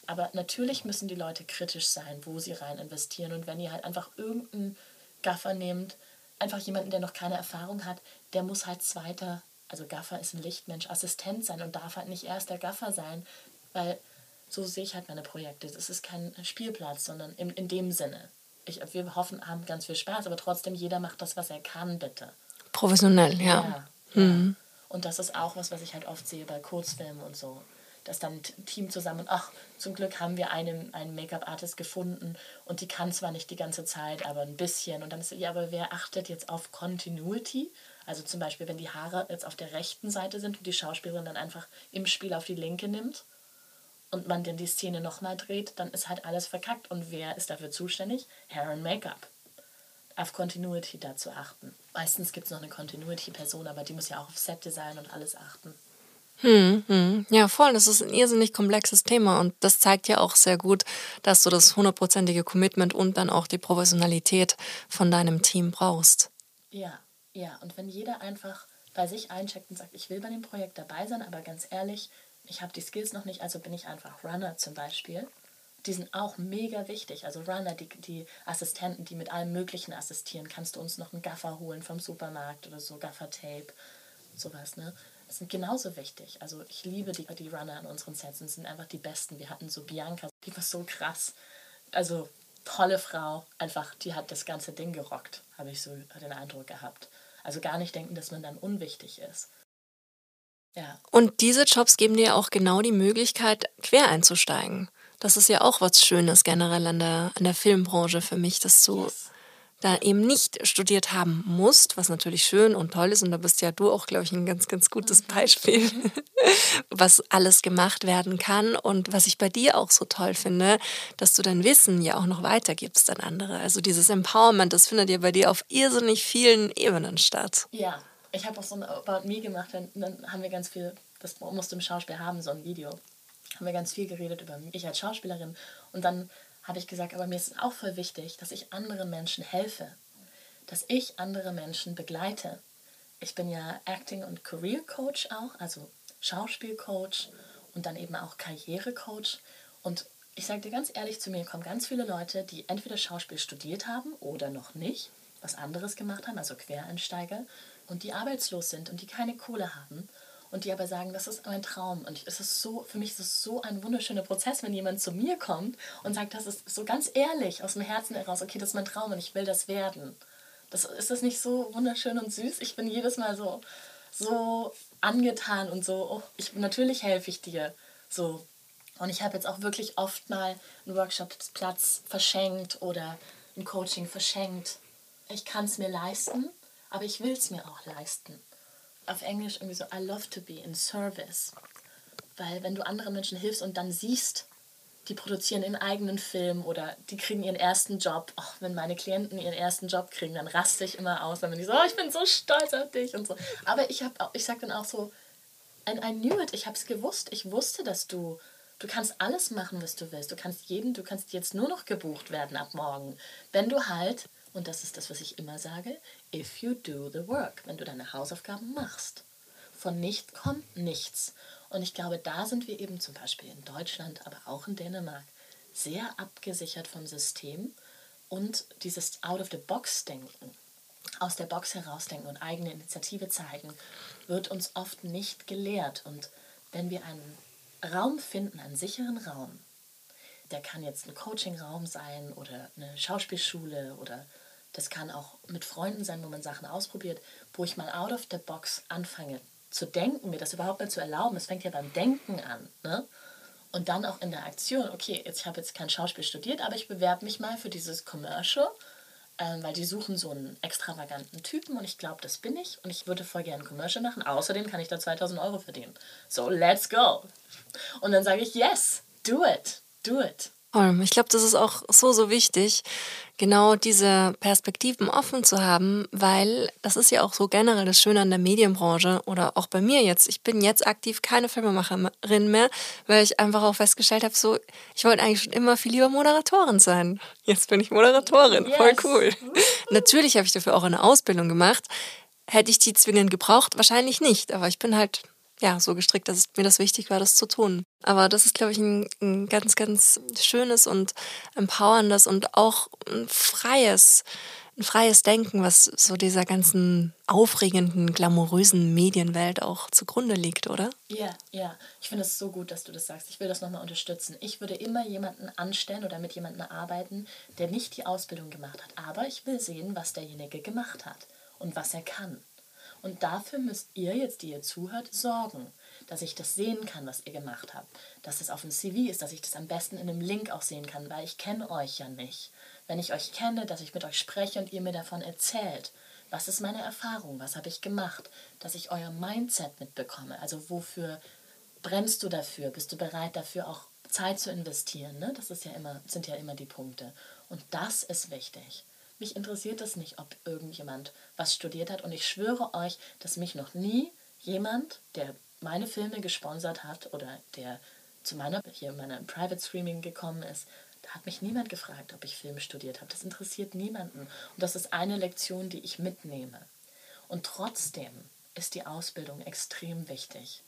Aber natürlich müssen die Leute kritisch sein, wo sie rein investieren und wenn ihr halt einfach irgendeinen Gaffer nehmt, einfach jemanden, der noch keine Erfahrung hat, der muss halt zweiter, also Gaffer ist ein Lichtmensch, Assistent sein und darf halt nicht erst der Gaffer sein, weil so sehe ich halt meine Projekte. Es ist kein Spielplatz, sondern in, in dem Sinne ich, wir hoffen, haben ganz viel Spaß, aber trotzdem, jeder macht das, was er kann, bitte. Professionell, ja. ja, ja. Mhm. Und das ist auch was, was ich halt oft sehe bei Kurzfilmen und so. Dass dann ein Team zusammen, ach, zum Glück haben wir einen, einen Make-up-Artist gefunden und die kann zwar nicht die ganze Zeit, aber ein bisschen. Und dann ist ja, aber wer achtet jetzt auf Continuity? Also zum Beispiel, wenn die Haare jetzt auf der rechten Seite sind und die Schauspielerin dann einfach im Spiel auf die linke nimmt und man dann die Szene nochmal dreht, dann ist halt alles verkackt. Und wer ist dafür zuständig? Hair and Make-up. auf Continuity da zu achten. Meistens gibt es noch eine Continuity-Person, aber die muss ja auch auf Set-Design und alles achten. Hm, hm. Ja, voll. Das ist ein irrsinnig komplexes Thema und das zeigt ja auch sehr gut, dass du das hundertprozentige Commitment und dann auch die Professionalität von deinem Team brauchst. Ja, ja. Und wenn jeder einfach bei sich eincheckt und sagt, ich will bei dem Projekt dabei sein, aber ganz ehrlich, ich habe die Skills noch nicht, also bin ich einfach Runner zum Beispiel. Die sind auch mega wichtig. Also Runner, die, die Assistenten, die mit allem Möglichen assistieren. Kannst du uns noch einen Gaffer holen vom Supermarkt oder so, Gaffer-Tape, sowas, ne? sind genauso wichtig. Also ich liebe die, die Runner an unseren Sets und sind einfach die besten. Wir hatten so Bianca, die war so krass. Also tolle Frau, einfach, die hat das ganze Ding gerockt, habe ich so den Eindruck gehabt. Also gar nicht denken, dass man dann unwichtig ist. Ja. Und diese Jobs geben dir auch genau die Möglichkeit, quer einzusteigen. Das ist ja auch was Schönes generell an der, an der Filmbranche für mich, dass du yes da eben nicht studiert haben musst, was natürlich schön und toll ist. Und da bist ja du auch, glaube ich, ein ganz, ganz gutes mhm. Beispiel, was alles gemacht werden kann. Und was ich bei dir auch so toll finde, dass du dein Wissen ja auch noch weitergibst an andere. Also dieses Empowerment, das findet ja bei dir auf irrsinnig vielen Ebenen statt. Ja, ich habe auch so ein About Me gemacht, dann, dann haben wir ganz viel, das musst du im Schauspiel haben, so ein Video. Haben wir ganz viel geredet über mich als Schauspielerin. Und dann habe ich gesagt, aber mir ist auch voll wichtig, dass ich anderen Menschen helfe, dass ich andere Menschen begleite. Ich bin ja Acting- und Career Coach auch, also Schauspielcoach und dann eben auch Karrierecoach. Und ich sage dir ganz ehrlich, zu mir kommen ganz viele Leute, die entweder Schauspiel studiert haben oder noch nicht, was anderes gemacht haben, also Quereinsteiger, und die arbeitslos sind und die keine Kohle haben und die aber sagen, das ist mein Traum. Und es ist so, für mich ist es so ein wunderschöner Prozess, wenn jemand zu mir kommt und sagt, das ist so ganz ehrlich aus dem Herzen heraus, okay, das ist mein Traum und ich will das werden. Das, ist das nicht so wunderschön und süß? Ich bin jedes Mal so, so angetan und so, oh, ich, natürlich helfe ich dir. So. Und ich habe jetzt auch wirklich oft mal einen Workshop-Platz verschenkt oder ein Coaching verschenkt. Ich kann es mir leisten, aber ich will es mir auch leisten auf Englisch irgendwie so, I love to be in service. Weil wenn du anderen Menschen hilfst und dann siehst, die produzieren ihren eigenen Film oder die kriegen ihren ersten Job. Oh, wenn meine Klienten ihren ersten Job kriegen, dann raste ich immer aus. Dann bin ich so, oh, ich bin so stolz auf dich und so. Aber ich, hab, ich sage dann auch so, and I knew it, ich habe es gewusst. Ich wusste, dass du, du kannst alles machen, was du willst. Du kannst jeden, du kannst jetzt nur noch gebucht werden ab morgen. Wenn du halt und das ist das, was ich immer sage, if you do the work, wenn du deine Hausaufgaben machst. Von nichts kommt nichts. Und ich glaube, da sind wir eben zum Beispiel in Deutschland, aber auch in Dänemark sehr abgesichert vom System und dieses Out-of-the-Box-Denken, aus der Box herausdenken und eigene Initiative zeigen, wird uns oft nicht gelehrt. Und wenn wir einen Raum finden, einen sicheren Raum, der kann jetzt ein Coaching-Raum sein oder eine Schauspielschule oder das kann auch mit Freunden sein, wo man Sachen ausprobiert, wo ich mal out of the box anfange zu denken, mir das überhaupt mal zu erlauben. Es fängt ja beim Denken an. Ne? Und dann auch in der Aktion, okay, jetzt, ich habe jetzt kein Schauspiel studiert, aber ich bewerbe mich mal für dieses Commercial, ähm, weil die suchen so einen extravaganten Typen und ich glaube, das bin ich und ich würde voll gerne ein Commercial machen. Außerdem kann ich da 2000 Euro verdienen. So, let's go. Und dann sage ich, yes, do it, do it. Ich glaube, das ist auch so, so wichtig, genau diese Perspektiven offen zu haben, weil das ist ja auch so generell das Schöne an der Medienbranche oder auch bei mir jetzt. Ich bin jetzt aktiv keine Filmemacherin mehr, weil ich einfach auch festgestellt habe, so, ich wollte eigentlich schon immer viel lieber Moderatorin sein. Jetzt bin ich Moderatorin. Yes. Voll cool. Natürlich habe ich dafür auch eine Ausbildung gemacht. Hätte ich die zwingend gebraucht? Wahrscheinlich nicht, aber ich bin halt ja, so gestrickt, dass mir das wichtig war, das zu tun. Aber das ist, glaube ich, ein, ein ganz, ganz schönes und empowerndes und auch ein freies, ein freies Denken, was so dieser ganzen aufregenden, glamourösen Medienwelt auch zugrunde liegt, oder? Ja, ja. Ich finde es so gut, dass du das sagst. Ich will das nochmal unterstützen. Ich würde immer jemanden anstellen oder mit jemandem arbeiten, der nicht die Ausbildung gemacht hat. Aber ich will sehen, was derjenige gemacht hat und was er kann. Und dafür müsst ihr jetzt, die ihr zuhört, sorgen, dass ich das sehen kann, was ihr gemacht habt. Dass es auf dem CV ist, dass ich das am besten in einem Link auch sehen kann, weil ich kenne euch ja nicht. Wenn ich euch kenne, dass ich mit euch spreche und ihr mir davon erzählt, was ist meine Erfahrung, was habe ich gemacht, dass ich euer Mindset mitbekomme. Also wofür brennst du dafür? Bist du bereit dafür auch Zeit zu investieren? Ne? Das ist ja immer, sind ja immer die Punkte. Und das ist wichtig Mich interessiert es nicht, ob irgendjemand was studiert hat. Und ich schwöre euch, dass mich noch nie jemand, der meine Filme gesponsert hat oder der zu meiner, hier meiner Private Streaming gekommen ist, da hat mich niemand gefragt, ob ich Filme studiert habe. Das interessiert niemanden. Und das ist eine Lektion, die ich mitnehme. Und trotzdem ist die Ausbildung extrem wichtig.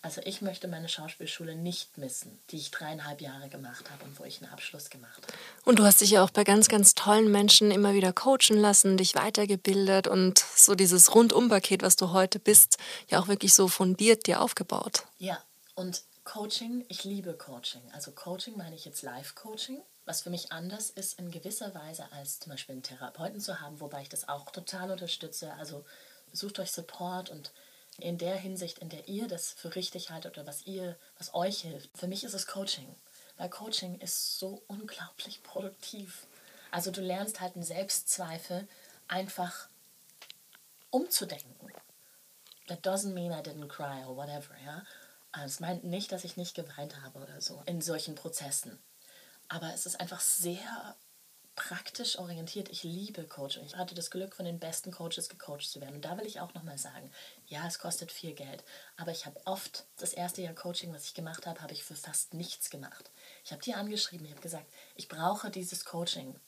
Also ich möchte meine Schauspielschule nicht missen, die ich dreieinhalb Jahre gemacht habe und wo ich einen Abschluss gemacht habe. Und du hast dich ja auch bei ganz, ganz tollen Menschen immer wieder coachen lassen, dich weitergebildet und so dieses Rundumpaket, was du heute bist, ja auch wirklich so fundiert dir aufgebaut. Ja, und Coaching, ich liebe Coaching. Also Coaching meine ich jetzt Live-Coaching, was für mich anders ist in gewisser Weise als zum Beispiel einen Therapeuten zu haben, wobei ich das auch total unterstütze. Also sucht euch Support und in der Hinsicht, in der ihr das für richtig haltet oder was ihr, was euch hilft. Für mich ist es Coaching, weil Coaching ist so unglaublich produktiv. Also du lernst halt einen Selbstzweifel einfach umzudenken. That doesn't mean I didn't cry or whatever, ja. Es meint nicht, dass ich nicht geweint habe oder so in solchen Prozessen. Aber es ist einfach sehr praktisch orientiert. Ich liebe Coaching. Ich hatte das Glück, von den besten Coaches gecoacht zu werden. Und da will ich auch nochmal sagen, ja, es kostet viel Geld. Aber ich habe oft, das erste Jahr Coaching, was ich gemacht habe, habe ich für fast nichts gemacht. Ich habe die angeschrieben, ich habe gesagt, ich brauche dieses Coaching.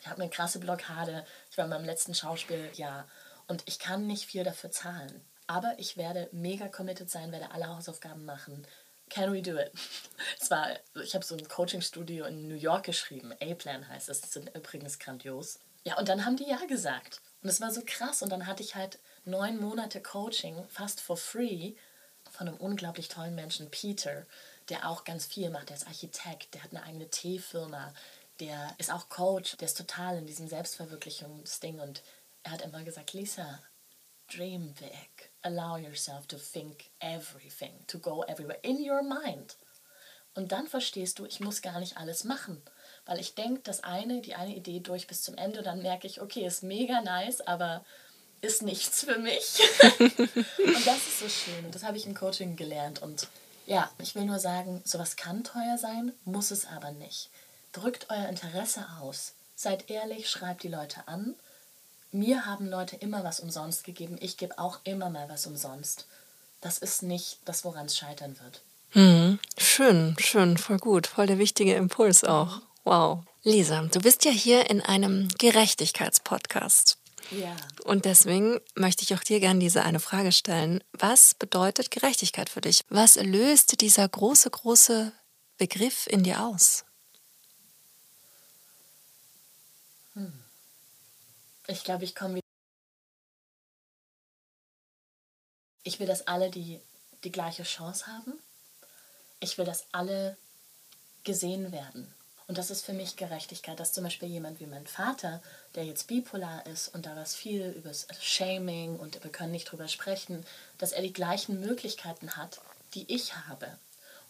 Ich habe eine krasse Blockade. Ich war in meinem letzten Schauspieljahr und ich kann nicht viel dafür zahlen. Aber ich werde mega committed sein, werde alle Hausaufgaben machen. Can we do it? Es war, ich habe so ein Coaching-Studio in New York geschrieben. A-Plan heißt es. Das sind übrigens grandios. Ja, und dann haben die ja gesagt. Und es war so krass. Und dann hatte ich halt neun Monate Coaching, fast for free, von einem unglaublich tollen Menschen, Peter, der auch ganz viel macht. Der ist Architekt, der hat eine eigene Teefirma, der ist auch Coach, der ist total in diesem Selbstverwirklichungsding. Und er hat immer gesagt, Lisa, dream big. Allow yourself to think everything, to go everywhere in your mind. Und dann verstehst du, ich muss gar nicht alles machen. Weil ich denke, das eine, die eine Idee durch bis zum Ende, dann merke ich, okay, ist mega nice, aber ist nichts für mich. und das ist so schön. Und das habe ich im Coaching gelernt. Und ja, ich will nur sagen, sowas kann teuer sein, muss es aber nicht. Drückt euer Interesse aus. Seid ehrlich, schreibt die Leute an mir haben Leute immer was umsonst gegeben. Ich gebe auch immer mal was umsonst. Das ist nicht das, woran es scheitern wird. Mhm. Schön, schön, voll gut. Voll der wichtige Impuls auch. Wow. Lisa, du bist ja hier in einem Gerechtigkeitspodcast. Ja. Und deswegen möchte ich auch dir gerne diese eine Frage stellen. Was bedeutet Gerechtigkeit für dich? Was löst dieser große, große Begriff in dir aus? Ich glaube, ich komme wieder. Ich will, dass alle die, die gleiche Chance haben. Ich will, dass alle gesehen werden. Und das ist für mich Gerechtigkeit, dass zum Beispiel jemand wie mein Vater, der jetzt bipolar ist und da was viel über Shaming und wir können nicht drüber sprechen, dass er die gleichen Möglichkeiten hat, die ich habe.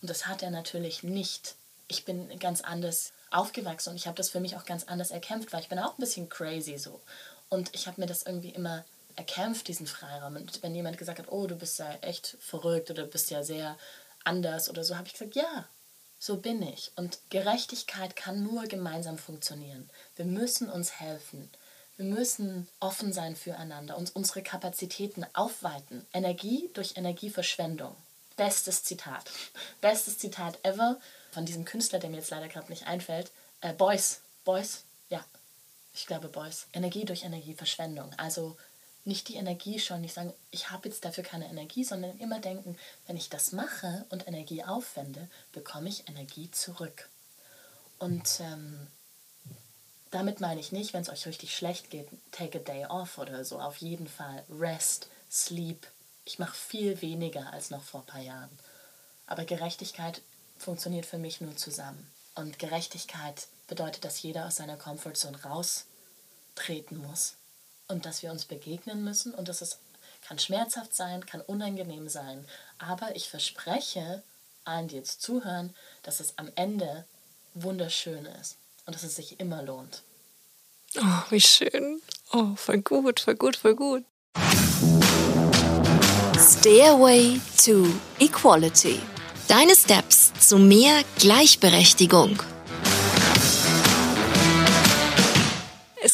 Und das hat er natürlich nicht. Ich bin ganz anders aufgewachsen und ich habe das für mich auch ganz anders erkämpft, weil ich bin auch ein bisschen crazy so. Und ich habe mir das irgendwie immer erkämpft, diesen Freiraum. Und wenn jemand gesagt hat, oh, du bist ja echt verrückt oder du bist ja sehr anders oder so, habe ich gesagt, ja, so bin ich. Und Gerechtigkeit kann nur gemeinsam funktionieren. Wir müssen uns helfen. Wir müssen offen sein füreinander, uns unsere Kapazitäten aufweiten. Energie durch Energieverschwendung. Bestes Zitat. Bestes Zitat ever von diesem Künstler, der mir jetzt leider gerade nicht einfällt. Äh, Boys. Boys. Ja, ich glaube, Boys. Energie durch Energieverschwendung. Also nicht die Energie schon, nicht sagen, ich habe jetzt dafür keine Energie, sondern immer denken, wenn ich das mache und Energie aufwende, bekomme ich Energie zurück. Und ähm, damit meine ich nicht, wenn es euch richtig schlecht geht, take a day off oder so. Auf jeden Fall rest, sleep. Ich mache viel weniger als noch vor ein paar Jahren. Aber Gerechtigkeit funktioniert für mich nur zusammen. Und Gerechtigkeit bedeutet, dass jeder aus seiner Comfortzone raustreten muss und dass wir uns begegnen müssen und dass es kann schmerzhaft sein, kann unangenehm sein, aber ich verspreche allen, die jetzt zuhören, dass es am Ende wunderschön ist und dass es sich immer lohnt. Oh, wie schön. Oh, voll gut, voll gut, voll gut. Stairway to Equality. Deine Steps zu mehr Gleichberechtigung.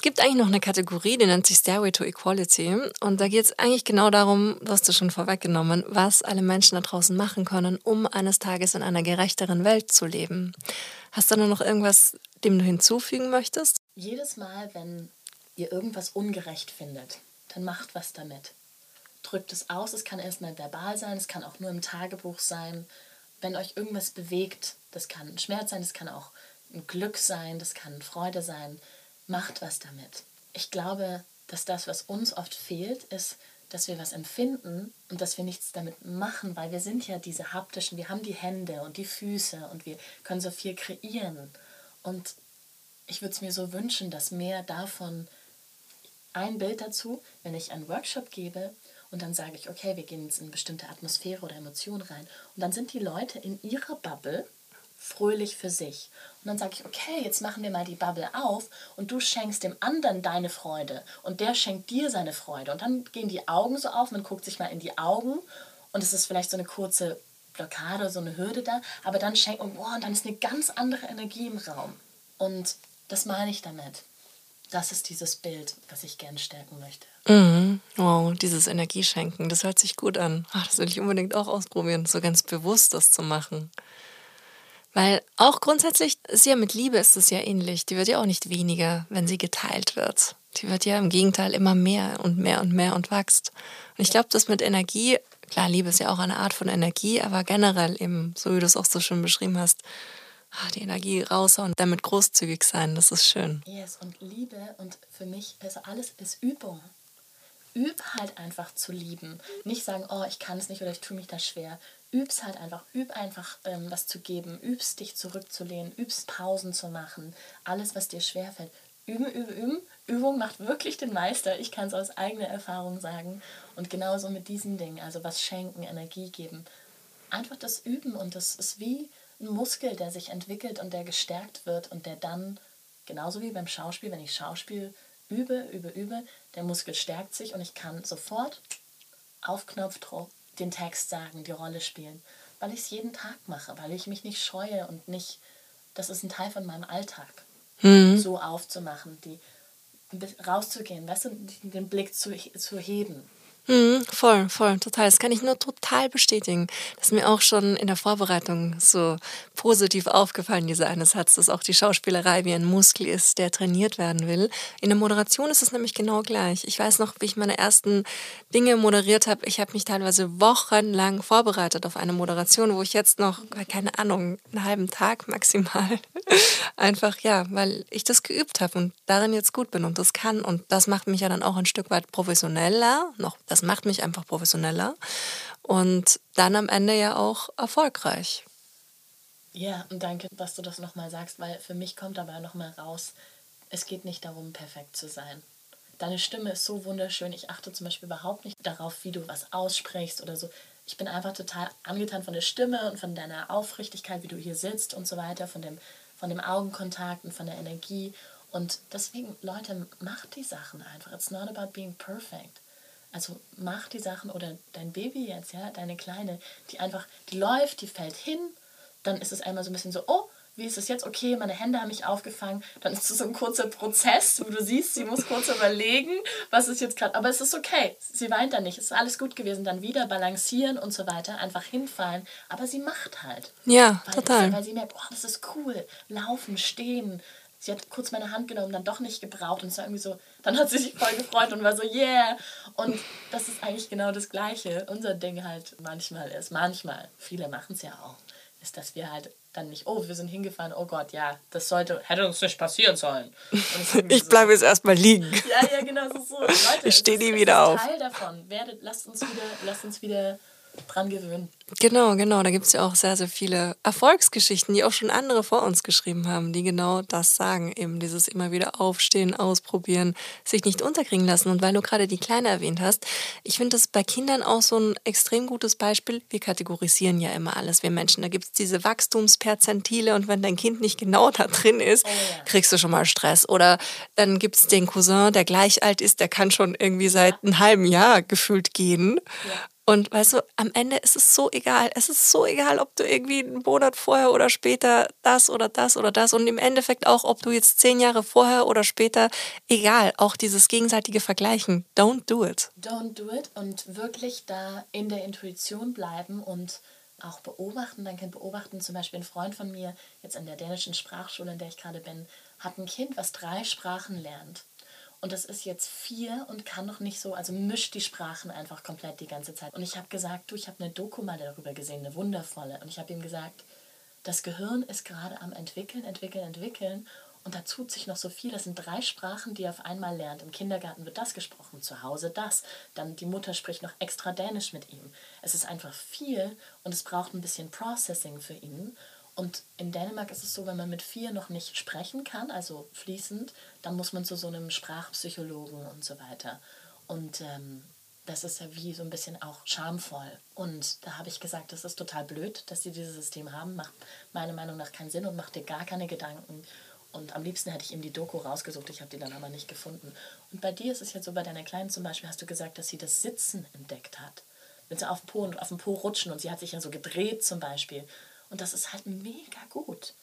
gibt eigentlich noch eine Kategorie, die nennt sich Stairway to Equality. Und da geht es eigentlich genau darum, was du schon vorweggenommen, was alle Menschen da draußen machen können, um eines Tages in einer gerechteren Welt zu leben. Hast du noch irgendwas, dem du hinzufügen möchtest? Jedes Mal, wenn ihr irgendwas ungerecht findet, dann macht was damit. Drückt es aus, es kann erstmal verbal sein, es kann auch nur im Tagebuch sein. Wenn euch irgendwas bewegt, das kann ein Schmerz sein, das kann auch ein Glück sein, das kann Freude sein, macht was damit. Ich glaube, dass das, was uns oft fehlt, ist, dass wir was empfinden und dass wir nichts damit machen, weil wir sind ja diese haptischen, wir haben die Hände und die Füße und wir können so viel kreieren. Und ich würde es mir so wünschen, dass mehr davon ein Bild dazu, wenn ich einen Workshop gebe und dann sage ich, okay, wir gehen jetzt in eine bestimmte Atmosphäre oder Emotion rein und dann sind die Leute in ihrer Bubble fröhlich für sich. Und dann sage ich, okay, jetzt machen wir mal die Bubble auf und du schenkst dem anderen deine Freude und der schenkt dir seine Freude. Und dann gehen die Augen so auf, man guckt sich mal in die Augen und es ist vielleicht so eine kurze Blockade, so eine Hürde da, aber dann schenkt, und, wow, und dann ist eine ganz andere Energie im Raum. Und das meine ich damit. Das ist dieses Bild, was ich gern stärken möchte. Mhm. Wow, dieses Energieschenken, das hört sich gut an. Ach, das will ich unbedingt auch ausprobieren, so ganz bewusst das zu machen. Weil auch grundsätzlich ist ja mit Liebe ist es ja ähnlich. Die wird ja auch nicht weniger, wenn sie geteilt wird. Die wird ja im Gegenteil immer mehr und mehr und mehr und wächst. Und ich glaube, das mit Energie, klar, Liebe ist ja auch eine Art von Energie, aber generell eben, so wie du es auch so schön beschrieben hast, die Energie raushauen, damit großzügig sein, das ist schön. Yes, und Liebe und für mich, also alles ist Übung üb halt einfach zu lieben. Nicht sagen, oh, ich kann es nicht oder ich tue mich da schwer. Üb's halt einfach, üb einfach ähm, was zu geben, übst dich zurückzulehnen, übst Pausen zu machen, alles, was dir schwerfällt. Üben, üben, üben. Übung macht wirklich den Meister. Ich kann es aus eigener Erfahrung sagen. Und genauso mit diesen Dingen, also was schenken, Energie geben. Einfach das Üben und das ist wie ein Muskel, der sich entwickelt und der gestärkt wird und der dann, genauso wie beim Schauspiel, wenn ich Schauspiel übe, übe, übe, der Muskel stärkt sich und ich kann sofort auf Knopfdruck den Text sagen, die Rolle spielen, weil ich es jeden Tag mache, weil ich mich nicht scheue und nicht, das ist ein Teil von meinem Alltag, mhm. so aufzumachen, die rauszugehen, weißt du, den Blick zu, zu heben. Mhm, voll, voll, total. Das kann ich nur total bestätigen. Das ist mir auch schon in der Vorbereitung so positiv aufgefallen, dieser eine Satz, dass auch die Schauspielerei wie ein Muskel ist, der trainiert werden will. In der Moderation ist es nämlich genau gleich. Ich weiß noch, wie ich meine ersten Dinge moderiert habe. Ich habe mich teilweise wochenlang vorbereitet auf eine Moderation, wo ich jetzt noch, keine Ahnung, einen halben Tag maximal einfach, ja, weil ich das geübt habe und darin jetzt gut bin und das kann. Und das macht mich ja dann auch ein Stück weit professioneller, noch das macht mich einfach professioneller und dann am Ende ja auch erfolgreich. Ja, und danke, dass du das nochmal sagst, weil für mich kommt aber nochmal raus, es geht nicht darum, perfekt zu sein. Deine Stimme ist so wunderschön. Ich achte zum Beispiel überhaupt nicht darauf, wie du was aussprichst oder so. Ich bin einfach total angetan von der Stimme und von deiner Aufrichtigkeit, wie du hier sitzt und so weiter, von dem, von dem Augenkontakt und von der Energie. Und deswegen, Leute, macht die Sachen einfach. It's not about being perfect. Also mach die Sachen oder dein Baby jetzt, ja, deine Kleine, die einfach, die läuft, die fällt hin, dann ist es einmal so ein bisschen so, oh, wie ist es jetzt? Okay, meine Hände haben mich aufgefangen. Dann ist es so ein kurzer Prozess, wo du siehst, sie muss kurz überlegen, was ist jetzt gerade. Aber es ist okay. Sie weint dann nicht. Es ist alles gut gewesen. Dann wieder balancieren und so weiter. Einfach hinfallen. Aber sie macht halt. Ja, weil, total. Weil sie merkt, oh, das ist cool. Laufen, stehen, sie hat kurz meine Hand genommen, dann doch nicht gebraucht und es war irgendwie so, dann hat sie sich voll gefreut und war so, yeah. Und das ist eigentlich genau das Gleiche. Unser Ding halt manchmal ist, manchmal, viele machen es ja auch, ist, dass wir halt dann nicht, oh, wir sind hingefahren, oh Gott, ja, das sollte, hätte uns nicht passieren sollen. ich so, bleibe jetzt erstmal liegen. Ja, ja, genau, so. so. Leute, ich stehe nie wieder auf. Teil davon. Werdet, lasst uns wieder, lasst uns wieder dran gewöhnen. Genau, genau. Da gibt es ja auch sehr, sehr viele Erfolgsgeschichten, die auch schon andere vor uns geschrieben haben, die genau das sagen. Eben dieses immer wieder aufstehen, ausprobieren, sich nicht unterkriegen lassen. Und weil du gerade die Kleine erwähnt hast, ich finde das bei Kindern auch so ein extrem gutes Beispiel. Wir kategorisieren ja immer alles, wir Menschen. Da gibt es diese Wachstumsperzentile und wenn dein Kind nicht genau da drin ist, oh, ja. kriegst du schon mal Stress. Oder dann gibt es den Cousin, der gleich alt ist, der kann schon irgendwie seit einem halben Jahr gefühlt gehen. Ja Und weißt du, am Ende ist es so egal. Es ist so egal, ob du irgendwie einen Monat vorher oder später das oder das oder das. Und im Endeffekt auch, ob du jetzt zehn Jahre vorher oder später, egal. Auch dieses gegenseitige Vergleichen. Don't do it. Don't do it und wirklich da in der Intuition bleiben und auch beobachten, dein Kind beobachten. Zum Beispiel ein Freund von mir, jetzt in der dänischen Sprachschule, in der ich gerade bin, hat ein Kind, was drei Sprachen lernt. Und das ist jetzt vier und kann noch nicht so, also mischt die Sprachen einfach komplett die ganze Zeit. Und ich habe gesagt, du, ich habe eine Doku mal darüber gesehen, eine wundervolle. Und ich habe ihm gesagt, das Gehirn ist gerade am entwickeln, entwickeln, entwickeln. Und da tut sich noch so viel. Das sind drei Sprachen, die er auf einmal lernt. Im Kindergarten wird das gesprochen, zu Hause das. Dann die Mutter spricht noch extra Dänisch mit ihm. Es ist einfach viel und es braucht ein bisschen Processing für ihn. Und in Dänemark ist es so, wenn man mit vier noch nicht sprechen kann, also fließend, dann muss man zu so einem Sprachpsychologen und so weiter. Und ähm, das ist ja wie so ein bisschen auch schamvoll. Und da habe ich gesagt, das ist total blöd, dass sie dieses System haben, macht meiner Meinung nach keinen Sinn und macht dir gar keine Gedanken und am liebsten hätte ich ihm die Doku rausgesucht, ich habe die dann aber nicht gefunden. Und bei dir ist es jetzt so, bei deiner Kleinen zum Beispiel, hast du gesagt, dass sie das Sitzen entdeckt hat. Wenn sie auf Po und auf dem Po rutschen und sie hat sich ja so gedreht zum Beispiel. Und das ist halt mega gut.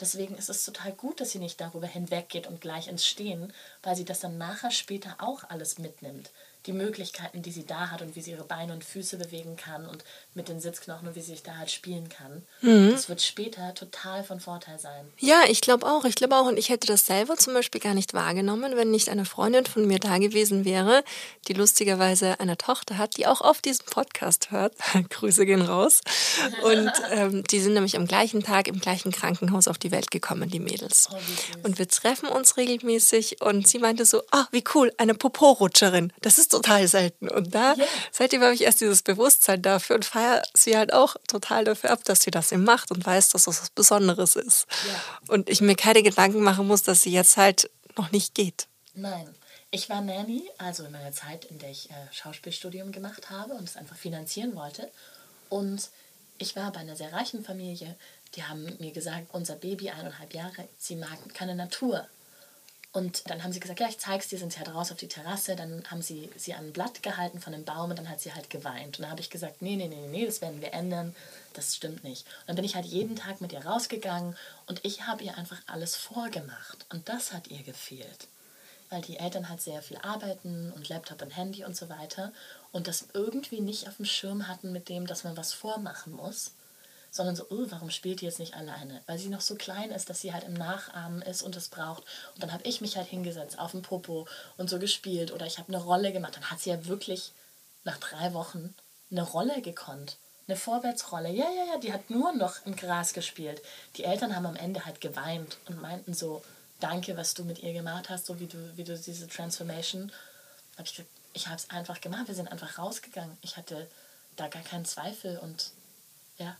Deswegen ist es total gut, dass sie nicht darüber hinweggeht und gleich ins Stehen, weil sie das dann nachher später auch alles mitnimmt die Möglichkeiten, die sie da hat und wie sie ihre Beine und Füße bewegen kann und mit den Sitzknochen und wie sie sich da halt spielen kann. Mhm. Das wird später total von Vorteil sein. Ja, ich glaube auch. Ich glaube auch. Und ich hätte das selber zum Beispiel gar nicht wahrgenommen, wenn nicht eine Freundin von mir da gewesen wäre, die lustigerweise eine Tochter hat, die auch oft diesen Podcast hört. Grüße gehen raus. Und ähm, die sind nämlich am gleichen Tag im gleichen Krankenhaus auf die Welt gekommen, die Mädels. Oh, und wir treffen uns regelmäßig und sie meinte so, ah, wie cool, eine Popo-Rutscherin. Das ist total selten. Und da, yeah. seitdem habe ich erst dieses Bewusstsein dafür und feiere sie halt auch total dafür ab, dass sie das eben macht und weiß, dass das was Besonderes ist. Yeah. Und ich mir keine Gedanken machen muss, dass sie jetzt halt noch nicht geht. Nein. Ich war Nanny, also in meiner Zeit, in der ich äh, Schauspielstudium gemacht habe und es einfach finanzieren wollte. Und ich war bei einer sehr reichen Familie. Die haben mir gesagt, unser Baby, eineinhalb Jahre, sie mag keine Natur. Und dann haben sie gesagt, ja, ich zeig's dir, sind sie halt raus auf die Terrasse. Dann haben sie sie an ein Blatt gehalten von einem Baum und dann hat sie halt geweint. Und dann habe ich gesagt, nee, nee, nee, nee, das werden wir ändern. Das stimmt nicht. Und dann bin ich halt jeden Tag mit ihr rausgegangen und ich habe ihr einfach alles vorgemacht. Und das hat ihr gefehlt. Weil die Eltern halt sehr viel arbeiten und Laptop und Handy und so weiter und das irgendwie nicht auf dem Schirm hatten mit dem, dass man was vormachen muss sondern so, oh, warum spielt die jetzt nicht alleine? Weil sie noch so klein ist, dass sie halt im Nachahmen ist und es braucht. Und dann habe ich mich halt hingesetzt auf dem Popo und so gespielt oder ich habe eine Rolle gemacht. Dann hat sie ja wirklich nach drei Wochen eine Rolle gekonnt. Eine Vorwärtsrolle. Ja, ja, ja, die hat nur noch im Gras gespielt. Die Eltern haben am Ende halt geweint und meinten so, danke, was du mit ihr gemacht hast, so wie du, wie du diese Transformation. Habe ich ich habe es einfach gemacht. Wir sind einfach rausgegangen. Ich hatte da gar keinen Zweifel und ja,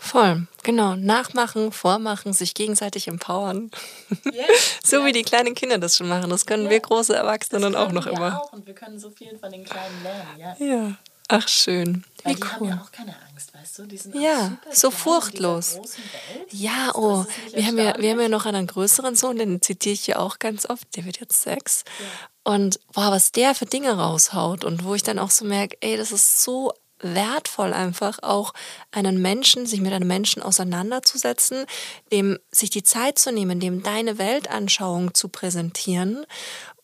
Voll, genau. Nachmachen, vormachen, sich gegenseitig empowern. Yeah, so yeah. wie die kleinen Kinder das schon machen. Das können yeah. wir große Erwachsene dann auch noch wir immer. Auch. Und wir können so viel von den Kleinen lernen, ja. Ja. Ach, schön. Weil wie die cool. haben ja auch keine Angst, weißt du? Die sind ja, so furchtlos. Ja, oh, wir haben ja, wir haben ja noch einen größeren Sohn, den zitiere ich ja auch ganz oft, der wird jetzt sechs. Und boah, was der für Dinge raushaut und wo ich dann auch so merke, ey, das ist so wertvoll einfach auch einen Menschen, sich mit einem Menschen auseinanderzusetzen, dem sich die Zeit zu nehmen, dem deine Weltanschauung zu präsentieren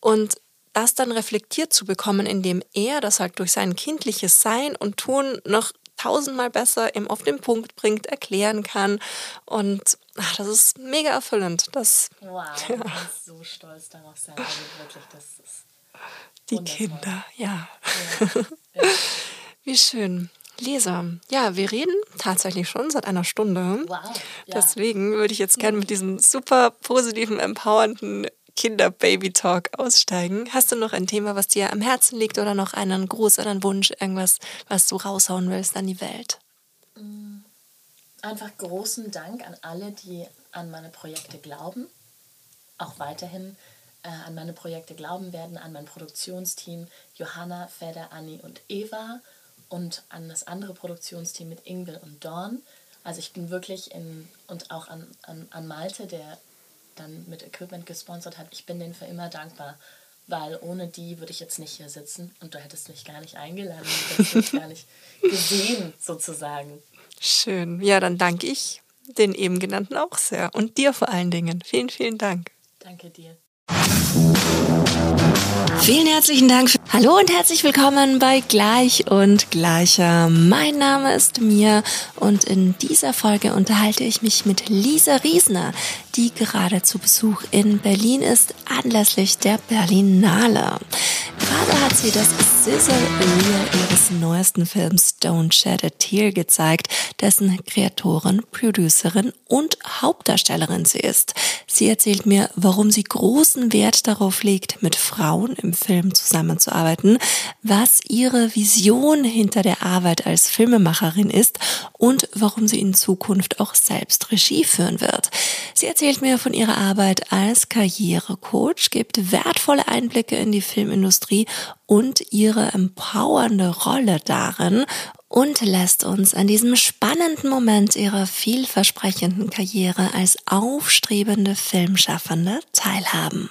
und das dann reflektiert zu bekommen, indem er das halt durch sein kindliches Sein und Tun noch tausendmal besser eben auf den Punkt bringt, erklären kann. Und ach, das ist mega erfüllend. Das, wow, ja. du kannst so stolz darauf sein. Also wirklich, das ist Die. Kinder, ja. ja. ja. Wie schön. Lisa, ja, wir reden tatsächlich schon seit einer Stunde. Wow. Ja. Deswegen würde ich jetzt gerne mit diesem super positiven, empowernden Kinder-Baby-Talk aussteigen. Hast du noch ein Thema, was dir am Herzen liegt oder noch einen Gruß oder einen Wunsch, irgendwas, was du raushauen willst an die Welt? Mm, einfach großen Dank an alle, die an meine Projekte glauben, auch weiterhin äh, an meine Projekte glauben werden, an mein Produktionsteam Johanna, Feder, Anni und Eva und an das andere Produktionsteam mit Ingwill und Dawn. Also ich bin wirklich in, und auch an, an, an Malte, der dann mit Equipment gesponsert hat, ich bin denen für immer dankbar, weil ohne die würde ich jetzt nicht hier sitzen und du hättest mich gar nicht eingeladen, du hättest mich gar nicht gesehen, sozusagen. Schön. Ja, dann danke ich den eben genannten auch sehr und dir vor allen Dingen. Vielen, vielen Dank. Danke dir. Vielen herzlichen Dank. Hallo und herzlich willkommen bei Gleich und Gleicher. Mein Name ist Mia und in dieser Folge unterhalte ich mich mit Lisa Riesner, die gerade zu Besuch in Berlin ist, anlässlich der Berlinale. Gerade hat sie das Sizzle Reel ihres neuesten Films Don't Shed a Tear gezeigt, dessen Kreatorin, Producerin und Hauptdarstellerin sie ist. Sie erzählt mir, warum sie großen Wert darauf legt, mit Frauen im Film zusammenzuarbeiten, was ihre Vision hinter der Arbeit als Filmemacherin ist und warum sie in Zukunft auch selbst Regie führen wird. Sie erzählt mir von ihrer Arbeit als Karrierecoach, gibt wertvolle Einblicke in die Filmindustrie und ihre empowernde Rolle darin und lässt uns an diesem spannenden Moment ihrer vielversprechenden Karriere als aufstrebende Filmschaffende teilhaben.